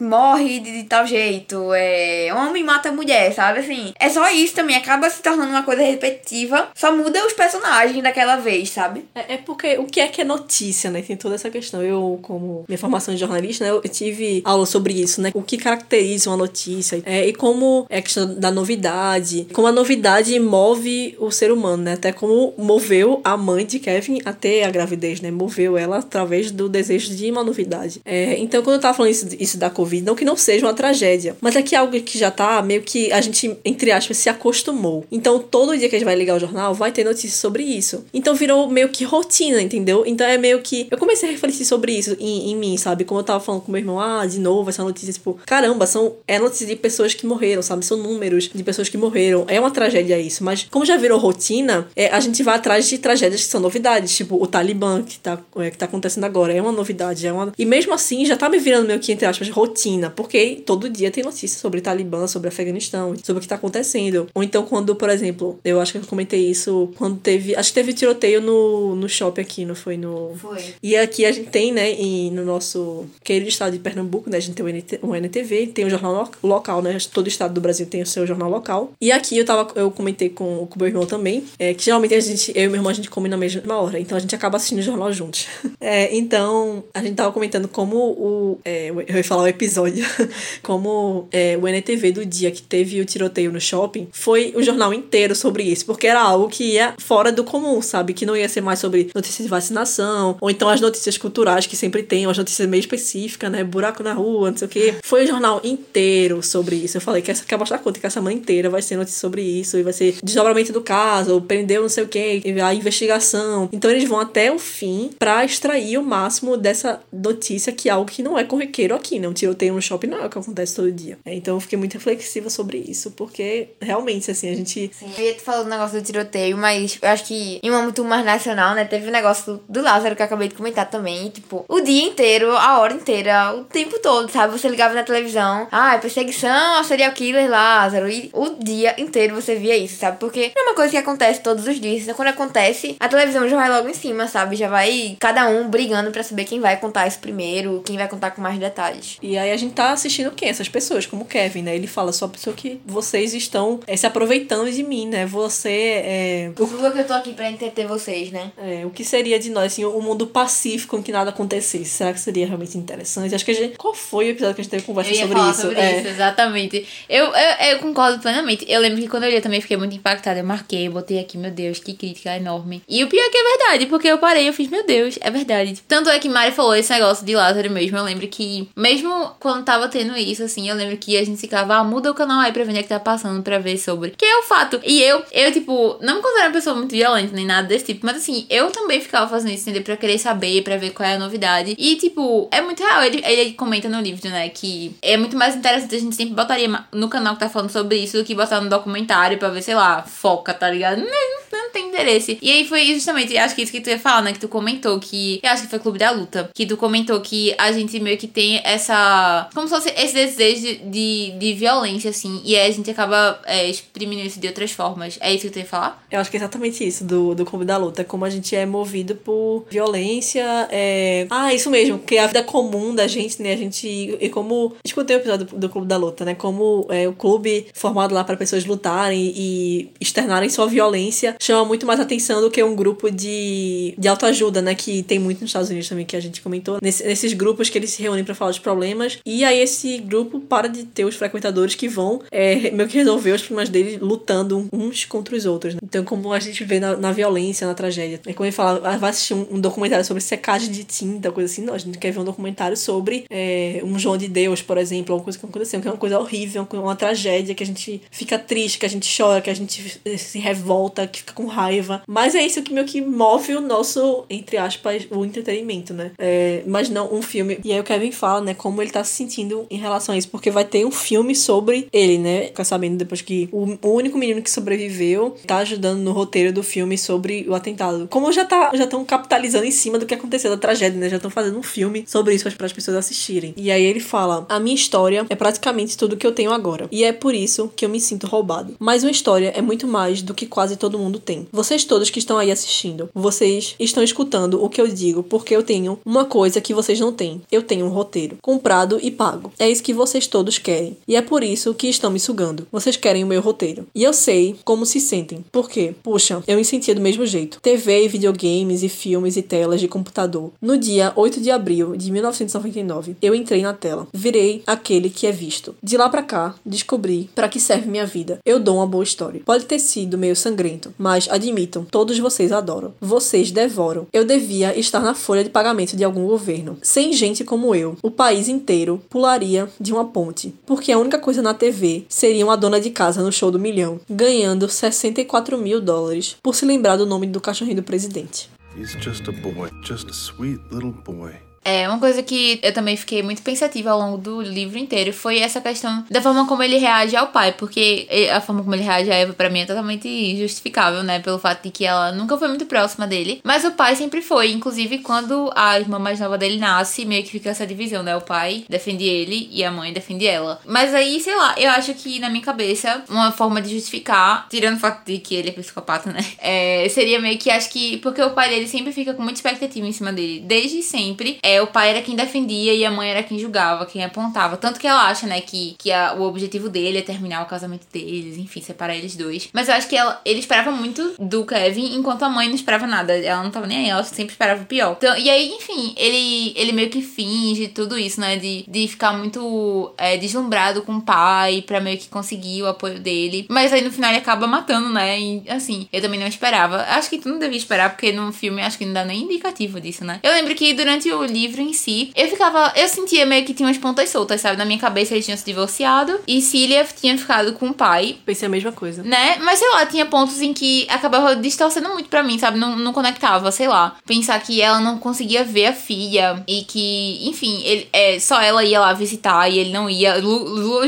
morre de, de tal jeito, é, homem mata mulher, sabe? Assim, é só isso também, acaba se tornando uma coisa repetitiva, só muda os personagens daquela vez, sabe? É, é porque o que é que é notícia, né? Tem toda essa questão. Eu, como minha formação de jornalista, né, eu tive aula sobre isso, né? O que caracteriza uma notícia é, e como é a questão da novidade, como a novidade move o ser humano, né? Até como moveu a mãe de Kevin até a gravidez, né? Moveu ela através do desejo de uma novidade. É, então, quando eu tava falando isso, isso da Covid, não que não seja uma tragédia, mas é que é algo que já tá meio que a gente, entre aspas, se acostumou. Então, todo dia que a gente vai ligar o jornal, vai ter notícias sobre isso. Então, virou meio que rotina, entendeu? Então, é meio que. Eu comecei a refletir sobre isso em, em mim, sabe? Como eu tava falando com meu irmão, ah, de novo, essa notícia, tipo, caramba, são. É notícia de pessoas que morreram, sabe? São números de pessoas que morreram. É uma tragédia isso. Mas, como já virou rotina, é, a gente vai atrás de tragédias que são novidades. Tipo, o Talibã, que tá, é, que tá acontecendo agora, é uma novidade. É uma... E mesmo assim, já tá me virando meio que, entre aspas, rotina. Porque todo dia tem notícia sobre Talibã, sobre Afeganistão, sobre o que tá acontecendo. Ou então, quando, por exemplo, eu acho que eu comentei isso quando teve. Acho que teve tiroteio no, no shopping aqui, não foi? No. Foi. E aqui a gente tem, né, e no nosso querido estado de Pernambuco, né, a gente tem o, NT, NTV, tem o jornal lo- local, né, todo estado do Brasil tem o seu jornal local. E aqui eu tava, eu comentei com, com o meu irmão também, é, que geralmente a gente, eu e meu irmão, a gente come na mesma hora, então a gente acaba assistindo o jornal juntos. É, então, a gente tava comentando como o, é, eu ia falar o episódio, como é, o NTV do dia que teve o tiroteio no shopping, foi o jornal inteiro sobre isso, porque era algo que ia fora do comum, sabe? Que não ia ser mais sobre notícias de vacinação, ou então as notícias culturais que sempre tem, as notícias meio específicas, né? Buraco na rua, não sei o quê. Foi o jornal inteiro sobre isso. Eu falei que essa quer mostrar conta que essa semana inteira vai ser notícia sobre isso, e vai ser desdobramento do caso, ou prendeu não sei o quê, a investigação. Então eles vão até o fim pra extrair o máximo dessa notícia, que é algo que não é corriqueiro aqui, né? Um tiroteio no shopping não é o que acontece todo dia. Então eu fiquei muito reflexiva sobre isso, porque realmente, assim, a gente. Sim, eu ia te falar do negócio do tiroteio, mas eu acho que em um âmbito mais nacional, né, teve o negócio do, Lázaro que eu acabei de comentar também. E, tipo, o dia inteiro, a hora inteira, o tempo todo, sabe? Você ligava na televisão, ah, é perseguição ao serial killer Lázaro. E o dia inteiro você via isso, sabe? Porque não é uma coisa que acontece todos os dias. Então, quando acontece, a televisão já vai logo em cima, sabe? Já vai cada um brigando pra saber quem vai contar isso primeiro, quem vai contar com mais detalhes. E aí a gente tá assistindo quem? Essas pessoas, como o Kevin, né? Ele fala só pessoa que vocês estão é, se aproveitando de mim, né? Você é. O Google que eu tô aqui pra entreter vocês, né? É, o que seria de nós, assim, o mundo pacífico em que nada acontecesse? Será que seria realmente interessante? Acho que a gente. Qual foi o episódio que a gente teve conversa sobre isso? sobre É. isso, exatamente. Eu, eu, eu concordo plenamente. Eu lembro que quando eu li eu também fiquei muito impactada. Eu marquei, botei aqui, meu Deus, que crítica enorme. E o pior é que é verdade, porque eu parei eu fiz, meu Deus, é verdade. Tanto é que Mari falou esse negócio de Lázaro mesmo, eu lembro que, mesmo quando tava tendo isso, assim, eu lembro que a gente ficava, ah, muda o canal aí pra ver o que tá passando, pra ver sobre. Que é o fato. E eu, eu, tipo, não me considero uma pessoa muito violenta, nem nada desse tipo, mas assim, eu também ficava fazendo isso, entendeu? Pra querer saber, pra ver qual é a novidade. E, tipo, é muito real. Ele, ele comenta no livro, né, que é muito mais interessante a gente sempre botaria no canal que tá falando sobre isso do que botar no documentário pra ver, sei lá, foca, tá ligado? Não, não, tem interesse. E aí foi justamente, acho que isso que tu ia falar, né, que tu comentou que, eu acho que foi Clube da Luta, que tu comentou que a gente meio que tem essa, como se fosse esse desejo de, de, de violência, assim, e aí a gente acaba é, exprimindo isso de outras formas. É isso que tu ia falar? Eu acho que é exatamente isso do, do Clube da Luta. Como a gente é movido por violência. É... Ah, isso mesmo, que é a vida comum da gente, né? A gente. E como. Escutei o episódio do, do Clube da Luta, né? Como é o clube formado lá para pessoas lutarem e externarem sua violência chama muito mais atenção do que um grupo de, de autoajuda, né? Que tem muito nos Estados Unidos também, que a gente comentou. Nesse, nesses grupos que eles se reúnem para falar dos problemas. E aí esse grupo para de ter os frequentadores que vão é, meio que resolver os problemas deles lutando uns contra os outros. Né? Então, como a gente vê na, na violência, na tragédia. É como ele fala, ah, vai assistir um, um, documentário sobre secagem de tinta, coisa assim. Não, a gente quer ver um documentário sobre é, um João de Deus, por exemplo, alguma coisa que aconteceu, que é uma coisa horrível, uma, uma tragédia, que a gente fica triste, que a gente chora, que a gente se revolta, que fica com raiva. Mas é isso que meio que move o nosso, entre aspas, o entretenimento, né? É, mas não um filme. E aí o Kevin fala, né, como ele tá se sentindo em relação a isso, porque vai ter um filme sobre ele, né? Fica sabendo depois que o, único menino que sobreviveu tá ajudando no roteiro do filme sobre o atentado. Como já tá já estão capitalizando em cima do que aconteceu da tragédia, né? Já estão fazendo um filme sobre isso para as pessoas assistirem. E aí ele fala: "A minha história é praticamente tudo que eu tenho agora, e é por isso que eu me sinto roubado. Mas uma história é muito mais do que quase todo mundo tem. Vocês todos que estão aí assistindo, vocês estão escutando o que eu digo porque eu tenho uma coisa que vocês não têm. Eu tenho um roteiro comprado e pago. É isso que vocês todos querem. E é por isso que estão me sugando. Vocês querem o meu roteiro. E eu sei como se sentem. Por quê? Puxa, eu me sentia do mesmo jeito. TV e videogames e filmes e telas de computador. No dia 8 de abril de 1999, eu entrei na tela. Virei aquele que é visto. De lá para cá, descobri para que serve minha vida. Eu dou uma boa história. Pode ter sido meio sangrento, mas admitam, todos vocês adoram. Vocês devoram. Eu devia estar na folha de pagamento de algum governo. Sem gente como eu, o país inteiro pularia de uma ponte, porque a única coisa na TV seria uma dona de casa no show do milhão, ganhando 64 mil dólares por se lembrar do nome do cachorrinho do presidente. He's just a boy, just a sweet little boy. É, uma coisa que eu também fiquei muito pensativa ao longo do livro inteiro foi essa questão da forma como ele reage ao pai, porque a forma como ele reage a Eva para mim é totalmente justificável, né, pelo fato de que ela nunca foi muito próxima dele, mas o pai sempre foi, inclusive quando a irmã mais nova dele nasce, meio que fica essa divisão, né, o pai defende ele e a mãe defende ela. Mas aí, sei lá, eu acho que na minha cabeça, uma forma de justificar, tirando o fato de que ele é psicopata, né, é, seria meio que acho que porque o pai dele sempre fica com muita expectativa em cima dele, desde sempre, é o pai era quem defendia e a mãe era quem julgava, quem apontava. Tanto que ela acha, né, que, que a, o objetivo dele é terminar o casamento deles, enfim, separar eles dois. Mas eu acho que ela, ele esperava muito do Kevin, enquanto a mãe não esperava nada. Ela não tava nem aí, ela sempre esperava o pior. Então, e aí, enfim, ele, ele meio que finge tudo isso, né, de, de ficar muito é, deslumbrado com o pai pra meio que conseguir o apoio dele. Mas aí no final ele acaba matando, né, e assim, eu também não esperava. Acho que tu não devia esperar, porque no filme acho que não dá nem indicativo disso, né. Eu lembro que durante o livro em si, eu ficava. Eu sentia meio que tinha umas pontas soltas, sabe? Na minha cabeça eles tinham se divorciado e Cília tinha ficado com o pai. Pensei a mesma coisa. Né? Mas sei lá, tinha pontos em que acabava distorcendo muito pra mim, sabe? Não, não conectava, sei lá. Pensar que ela não conseguia ver a filha e que, enfim, ele, é, só ela ia lá visitar e ele não ia.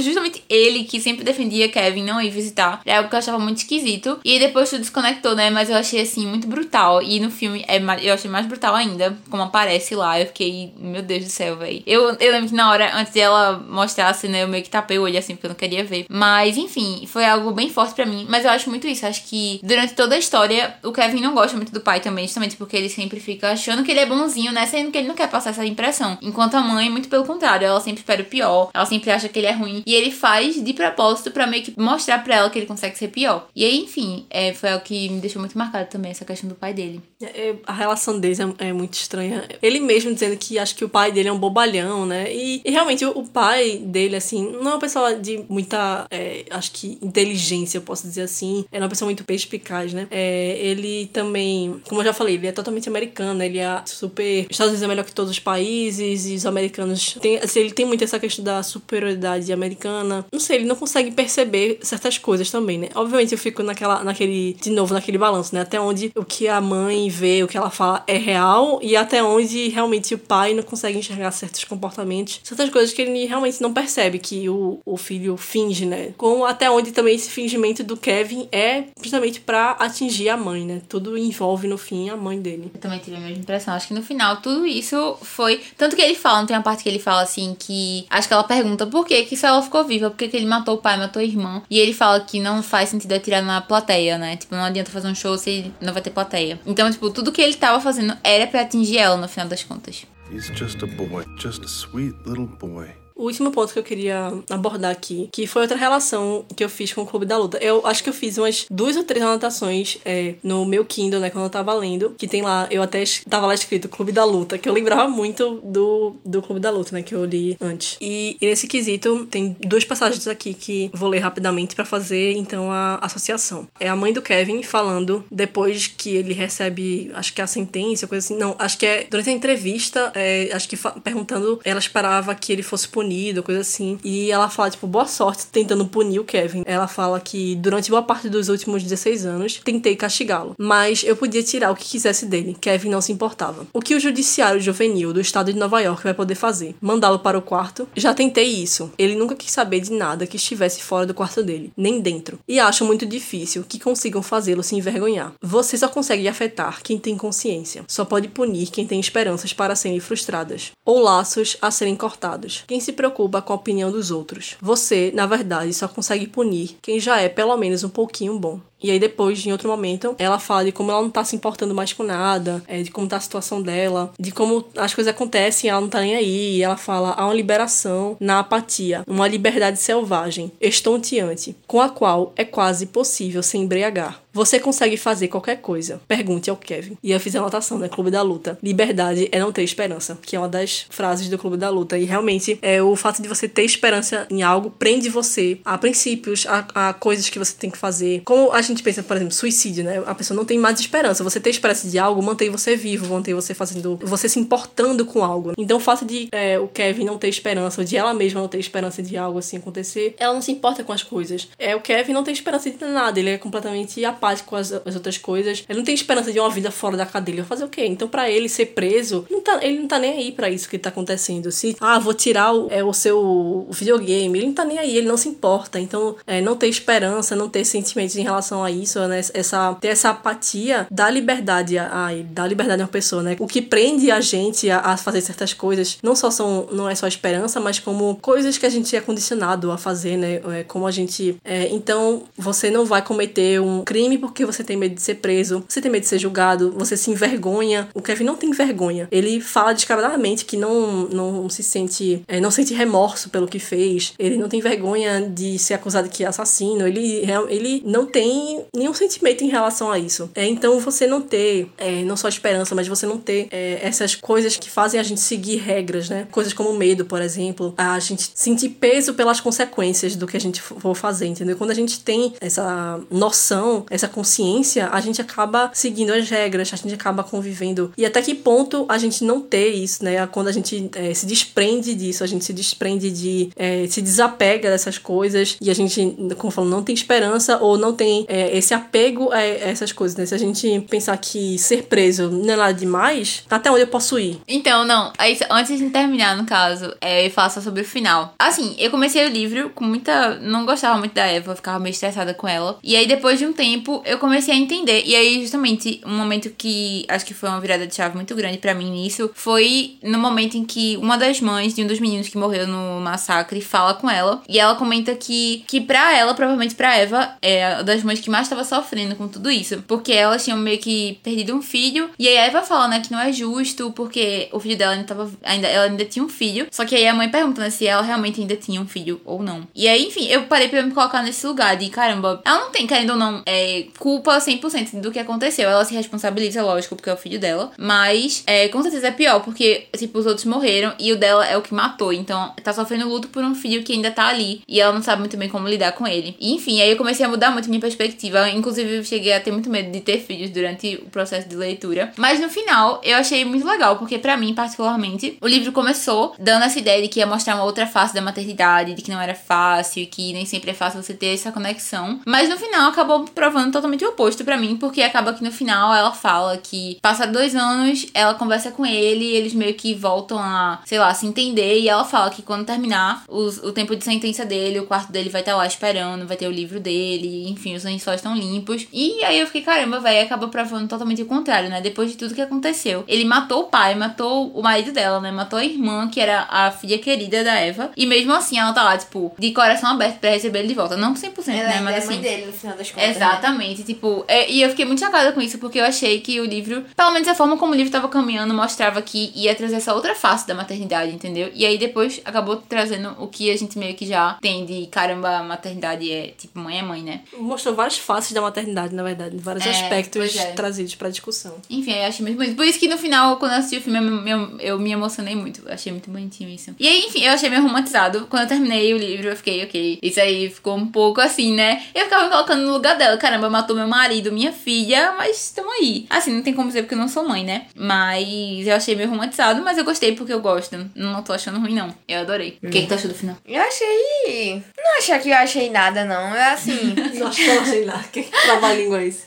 Justamente ele que sempre defendia Kevin não ir visitar. É algo que eu achava muito esquisito. E depois tudo desconectou, né? Mas eu achei assim muito brutal. E no filme é, eu achei mais brutal ainda, como aparece lá. Eu fiquei, meu Deus do céu, velho. Eu, eu lembro que na hora, antes de ela mostrar a cena, eu meio que tapei o olho assim, porque eu não queria ver. Mas, enfim, foi algo bem forte para mim. Mas eu acho muito isso. Acho que durante toda a história, o Kevin não gosta muito do pai também, justamente porque ele sempre fica achando que ele é bonzinho, né? Sendo que ele não quer passar essa impressão. Enquanto a mãe, muito pelo contrário, ela sempre espera o pior, ela sempre acha que ele é ruim. E ele faz de propósito para meio que mostrar pra ela que ele consegue ser pior. E aí, enfim, é, foi algo que me deixou muito marcado também, essa questão do pai dele. É, a relação deles é, é muito estranha. Ele mesmo dizendo dizendo que acho que o pai dele é um bobalhão, né? E, e realmente o, o pai dele, assim, não é uma pessoa de muita, é, acho que, inteligência, eu posso dizer assim. É uma pessoa muito perspicaz, né? É, ele também, como eu já falei, ele é totalmente americano, ele é super. Os Estados Unidos é melhor que todos os países, e os americanos. Tem, assim, ele tem muito essa questão da superioridade americana. Não sei, ele não consegue perceber certas coisas também, né? Obviamente eu fico naquela, naquele, de novo, naquele balanço, né? Até onde o que a mãe vê, o que ela fala é real e até onde realmente o pai não consegue enxergar certos comportamentos, certas coisas que ele realmente não percebe que o, o filho finge, né? Como até onde também esse fingimento do Kevin é justamente para atingir a mãe, né? Tudo envolve no fim a mãe dele. Eu também tive a mesma impressão. Acho que no final tudo isso foi. Tanto que ele fala, não tem uma parte que ele fala assim que. Acho que ela pergunta por que que ela ficou viva, por que, que ele matou o pai, matou a irmã. E ele fala que não faz sentido atirar na plateia, né? Tipo, não adianta fazer um show se não vai ter plateia. Então, tipo, tudo que ele tava fazendo era pra atingir ela no final das contas. He's just a boy, just a sweet little boy. O último ponto que eu queria abordar aqui, que foi outra relação que eu fiz com o Clube da Luta. Eu acho que eu fiz umas duas ou três anotações é, no meu Kindle, né, quando eu tava lendo, que tem lá, eu até tava lá escrito Clube da Luta, que eu lembrava muito do, do Clube da Luta, né, que eu li antes. E, e nesse quesito, tem duas passagens aqui que vou ler rapidamente pra fazer, então, a associação. É a mãe do Kevin falando, depois que ele recebe, acho que a sentença, coisa assim, não, acho que é durante a entrevista, é, acho que perguntando, ela esperava que ele fosse punido, coisa assim. E ela fala, tipo, boa sorte tentando punir o Kevin. Ela fala que durante boa parte dos últimos 16 anos tentei castigá-lo, mas eu podia tirar o que quisesse dele. Kevin não se importava. O que o judiciário juvenil do estado de Nova York vai poder fazer? Mandá-lo para o quarto? Já tentei isso. Ele nunca quis saber de nada que estivesse fora do quarto dele, nem dentro. E acho muito difícil que consigam fazê-lo se envergonhar. Você só consegue afetar quem tem consciência. Só pode punir quem tem esperanças para serem frustradas. Ou laços a serem cortados. Quem se preocupa com a opinião dos outros. Você, na verdade, só consegue punir quem já é pelo menos um pouquinho bom. E aí depois, em outro momento, ela fala de como ela não tá se importando mais com nada, é, de como tá a situação dela, de como as coisas acontecem e ela não tá nem aí. E ela fala, há uma liberação na apatia, uma liberdade selvagem, estonteante, com a qual é quase possível se embriagar. Você consegue fazer qualquer coisa. Pergunte ao Kevin. E eu fiz a anotação, né? Clube da Luta. Liberdade é não ter esperança, que é uma das frases do Clube da Luta. E realmente, é o fato de você ter esperança em algo prende você a princípios, a, a coisas que você tem que fazer. Como a gente pensa, por exemplo, suicídio, né? A pessoa não tem mais esperança. Você ter esperança de algo mantém você vivo, mantém você fazendo, você se importando com algo. Então, o fato de é, o Kevin não ter esperança, ou de ela mesma não ter esperança de algo assim acontecer, ela não se importa com as coisas. É, o Kevin não tem esperança de nada, ele é completamente apático com as, as outras coisas. Ele não tem esperança de uma vida fora da cadeia. Fazer o quê? Então, pra ele ser preso, não tá, ele não tá nem aí pra isso que tá acontecendo. Se, ah, vou tirar o, é, o seu videogame, ele não tá nem aí, ele não se importa. Então, é, não ter esperança, não ter sentimentos em relação a isso, né? Essa, ter essa apatia dá liberdade a, a dá liberdade a uma pessoa, né? O que prende a gente a, a fazer certas coisas não só são, não é só esperança, mas como coisas que a gente é condicionado a fazer, né? É, como a gente. é, então, você não vai cometer um crime porque você tem medo de ser preso, você tem medo de ser julgado, você se envergonha. O Kevin não tem vergonha. Ele fala descaradamente que não, não se sente. é, não sente remorso pelo que fez. Ele não tem vergonha de ser acusado que é assassino. Ele, ele não tem nenhum sentimento em relação a isso. É, então, você não ter, é, não só esperança, mas você não ter é, essas coisas que fazem a gente seguir regras, né? Coisas como medo, por exemplo. A gente sentir peso pelas consequências do que a gente for fazer, entendeu? Quando a gente tem essa noção, essa consciência, a gente acaba seguindo as regras, a gente acaba convivendo. E até que ponto a gente não ter isso, né? Quando a gente é, se desprende disso, a gente se desprende de. É, se desapega dessas coisas e a gente, como eu falo, não tem esperança ou não tem é, esse apego a essas coisas, né? Se a gente pensar que ser preso não é nada demais, até onde eu posso ir? Então, não. Antes de terminar, no caso, é, eu falar só sobre o final. Assim, eu comecei o livro com muita. Não gostava muito da Eva, ficava meio estressada com ela. E aí, depois de um tempo, eu comecei a entender. E aí, justamente, um momento que acho que foi uma virada de chave muito grande pra mim nisso foi no momento em que uma das mães de um dos meninos que morreu no massacre fala com ela. E ela comenta que, que pra ela, provavelmente pra Eva, é das mães que que mais tava sofrendo com tudo isso. Porque elas tinham meio que perdido um filho. E aí a Eva fala, né, que não é justo, porque o filho dela ainda tava. Ainda, ela ainda tinha um filho. Só que aí a mãe pergunta, né, se ela realmente ainda tinha um filho ou não. E aí, enfim, eu parei pra me colocar nesse lugar de caramba, ela não tem, querendo ou não, é, culpa 100% do que aconteceu. Ela se responsabiliza, lógico, porque é o filho dela. Mas, é, com certeza é pior, porque, tipo, os outros morreram e o dela é o que matou. Então, tá sofrendo luto por um filho que ainda tá ali. E ela não sabe muito bem como lidar com ele. E, enfim, aí eu comecei a mudar muito minha perspectiva. Inclusive, eu cheguei a ter muito medo de ter filhos durante o processo de leitura. Mas no final, eu achei muito legal, porque para mim, particularmente, o livro começou dando essa ideia de que ia mostrar uma outra face da maternidade, de que não era fácil, que nem sempre é fácil você ter essa conexão. Mas no final acabou provando totalmente o oposto para mim, porque acaba que no final ela fala que passa dois anos, ela conversa com ele, eles meio que voltam a, sei lá, se entender, e ela fala que quando terminar os, o tempo de sentença dele, o quarto dele vai estar lá esperando, vai ter o livro dele, enfim, os lençóis estão limpos. E aí eu fiquei, caramba, velho, acaba provando totalmente o contrário, né? Depois de tudo que aconteceu. Ele matou o pai, matou o marido dela, né? Matou a irmã, que era a filha querida da Eva. E mesmo assim ela tá lá, tipo, de coração aberto pra receber ele de volta. Não 100%, Ela né? Mas é assim. mãe dele, no final das contas. né? Exatamente, tipo, é- e eu fiquei muito chocada com isso, porque eu achei que o livro, pelo menos a forma como o livro tava caminhando, mostrava que ia trazer essa outra face da maternidade, entendeu? E aí depois acabou trazendo o que a gente meio que já tem de caramba, maternidade é tipo mãe é mãe, né? Mostrou várias faces da maternidade, na verdade, vários É, aspectos é. trazidos pra discussão. Enfim, eu achei muito bonito. Por isso que no final, quando eu assisti o filme, eu, me- eu- eu me emocionei muito. Eu achei muito bonitinho isso. E aí, enfim, eu achei meio romantizado. Quando eu terminei o livro, eu fiquei, ok. Isso aí ficou um pouco assim, né? Eu ficava me colocando no lugar dela. Caramba, matou meu marido, minha filha, mas estamos aí. Assim, não tem como dizer porque eu não sou mãe, né? Mas eu achei meio romantizado, mas eu gostei porque eu gosto. Não tô achando ruim, não. Eu adorei. O que, que tu achou do final? Eu achei. Não achei que eu achei nada, não. É assim. Nossa, eu sei lá, que trava-língua é esse?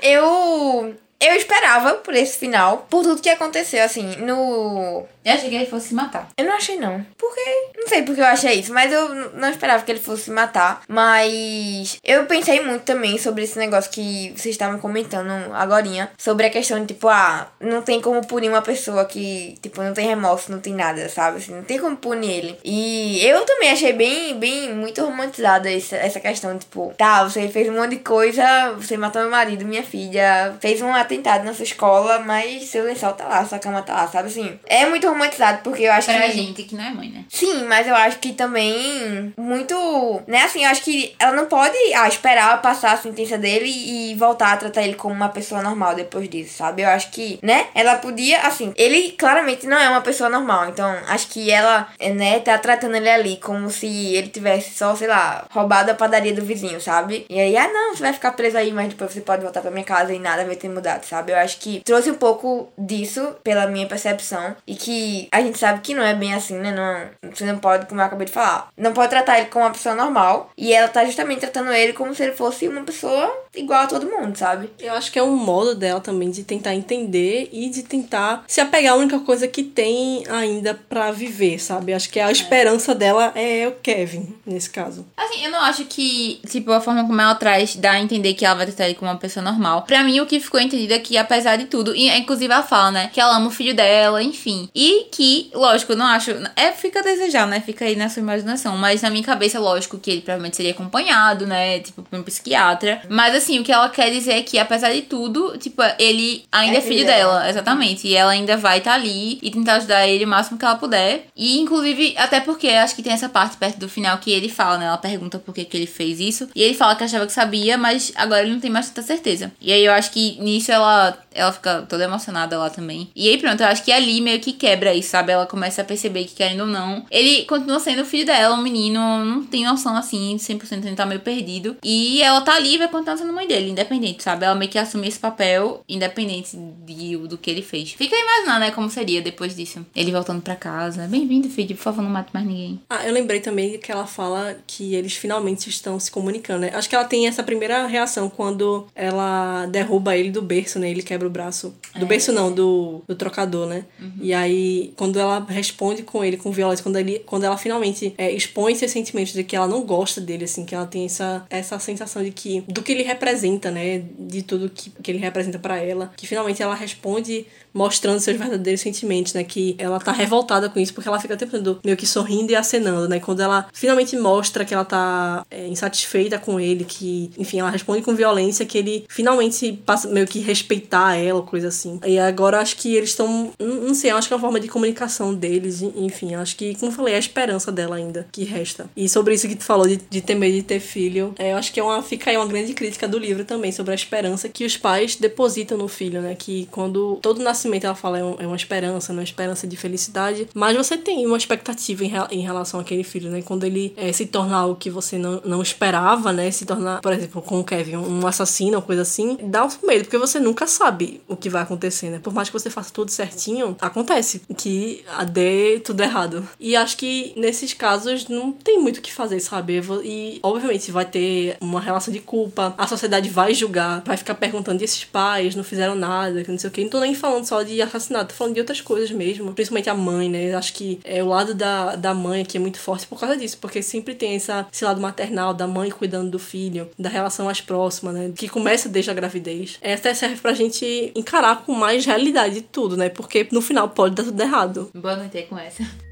eu. Eu esperava por esse final, por tudo que aconteceu, assim, no. Eu achei que ele fosse se matar. Eu não achei, não. Porque. Não sei porque eu achei isso, mas eu não esperava que ele fosse se matar. Mas. Eu pensei muito também sobre esse negócio que vocês estavam comentando agorinha. Sobre a questão de, tipo, ah, não tem como punir uma pessoa que, tipo, não tem remorso, não tem nada, sabe? Assim, não tem como punir ele. E eu também achei bem, bem, muito romantizada essa, essa questão, tipo, tá, você fez um monte de coisa, você matou meu marido, minha filha, fez um atentado na sua escola, mas seu lençol tá lá, sua cama tá lá, sabe assim? É muito romantizado, porque eu acho Pra que. gente que não é mãe, né? Sim, mas eu acho que também muito, né, assim, eu acho que ela não pode ah, esperar passar a sentença dele e voltar a tratar ele como uma pessoa normal depois disso, sabe? Eu acho que, né, ela podia, assim, ele claramente não é uma pessoa normal, então acho que ela, né, tá tratando ele ali como se ele tivesse só, sei lá, roubado a padaria do vizinho, sabe? E aí, ah, não, você vai ficar preso aí, mas depois você pode voltar pra minha casa e nada vai ter mudado, sabe? Eu acho que trouxe um pouco disso pela minha percepção e que a gente sabe que não é bem assim, né? Não, você não pode, como eu acabei de falar, não pode tratar ele como uma pessoa normal e ela tá justamente tratando ele como se ele fosse uma pessoa igual a todo mundo, sabe? Eu acho que é um modo dela também de tentar entender e de tentar se apegar à única coisa que tem ainda pra viver, sabe? Acho que a esperança dela é o Kevin, nesse caso. Assim, eu não acho que, tipo, a forma como ela traz dá a entender que ela vai tratar ele como uma pessoa normal. Pra mim, o que ficou entendido que, apesar de tudo, e inclusive ela fala, né, que ela ama o filho dela, enfim. E que, lógico, eu não acho. É, fica a desejar, né? Fica aí na sua imaginação. Mas na minha cabeça, lógico que ele provavelmente seria acompanhado, né? Tipo, por um psiquiatra. Mas assim, o que ela quer dizer é que, apesar de tudo, tipo, ele ainda é, É filho filho dela. dela. Exatamente. E ela ainda vai estar ali e tentar ajudar ele o máximo que ela puder. E, inclusive, até porque acho que tem essa parte perto do final que ele fala, né? Ela pergunta por que, que ele fez isso. E ele fala que achava que sabia, mas agora ele não tem mais tanta certeza. E aí eu acho que nisso ela, ela fica toda emocionada lá também. E aí pronto, eu acho que ali meio que quebra isso, sabe? Ela começa a perceber que, querendo ou não, ele continua sendo o filho dela, um menino, não tem noção assim, 100% ele tá meio perdido. E ela tá ali e vai continuar sendo mãe dele, independente, sabe? Ela meio que assume esse papel, independente de, do que ele fez. Fica a imaginar, né, como seria depois disso. Ele voltando pra casa. Bem-vindo, filho, por favor, não mate mais ninguém. Ah, eu lembrei também que ela fala que eles finalmente estão se comunicando, né? Acho que ela tem essa primeira reação quando ela derruba ele do berço, né? Ele quebra o braço. Do berço não, do, do trocador, né? E aí, quando ela responde com ele com violência, quando, ele, quando ela finalmente é, expõe seus sentimentos de que ela não gosta dele, assim, que ela tem essa, essa sensação de que. do que ele representa, né? De tudo que, que ele representa pra ela. Que finalmente ela responde mostrando seus verdadeiros sentimentos, né? Que ela tá revoltada com isso, porque ela fica o tempo todo meio que sorrindo e acenando, né? Quando ela finalmente mostra que ela tá é, insatisfeita com ele, que, enfim, ela responde com violência, que ele finalmente passa meio que respeitar ela, coisa assim. E agora acho que eles estão. Não sei, acho que é uma forma de comunicação deles, enfim, acho que, como eu falei, é a esperança dela ainda que resta. E sobre isso que tu falou de, de ter medo de ter filho, é, eu acho que é uma, fica aí uma grande crítica do livro também, sobre a esperança que os pais depositam no filho, né? Que quando todo nascimento ela fala é, um- é uma esperança, né? uma esperança de felicidade, mas você tem uma expectativa em, em relação àquele filho, né? Quando ele é, se torna algo que você não, não esperava, né? Se tornar, por exemplo, com o Kevin, um assassino ou coisa assim, dá um medo, porque você nunca sabe o que vai acontecer, né? Por mais que você faça tudo certinho, acontece que dê tudo errado. E acho que nesses casos não tem muito o que fazer, sabe? E obviamente vai ter uma relação de culpa, a sociedade vai julgar, vai ficar perguntando e esses pais não fizeram nada, que não sei o que. Não tô nem falando só de assassinato, tô falando de outras coisas mesmo. Principalmente a mãe, né? Acho que é o lado da, da mãe aqui é muito forte por causa disso, porque sempre tem essa, esse lado maternal da mãe cuidando do filho, da relação mais próxima, né? Que começa desde a gravidez. Essa serve pra gente encarar com mais realidade de tudo, né? Porque no final pode dar tudo errado. Boa noite aí com essa.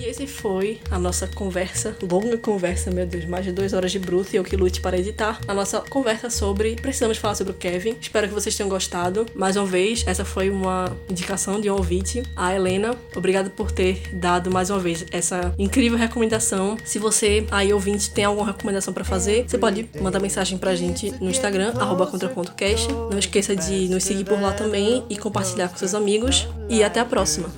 E esse foi a nossa conversa, longa conversa, meu Deus, mais de duas horas de bruto e eu que lute para editar. A nossa conversa sobre Precisamos Falar sobre o Kevin. Espero que vocês tenham gostado. Mais uma vez, essa foi uma indicação de um ouvinte, a Helena. Obrigada por ter dado mais uma vez essa incrível recomendação. Se você, aí ouvinte, tem alguma recomendação para fazer, você pode mandar mensagem pra gente no Instagram, contrapontocast. Não esqueça de nos seguir por lá também e compartilhar com seus amigos. E até a próxima.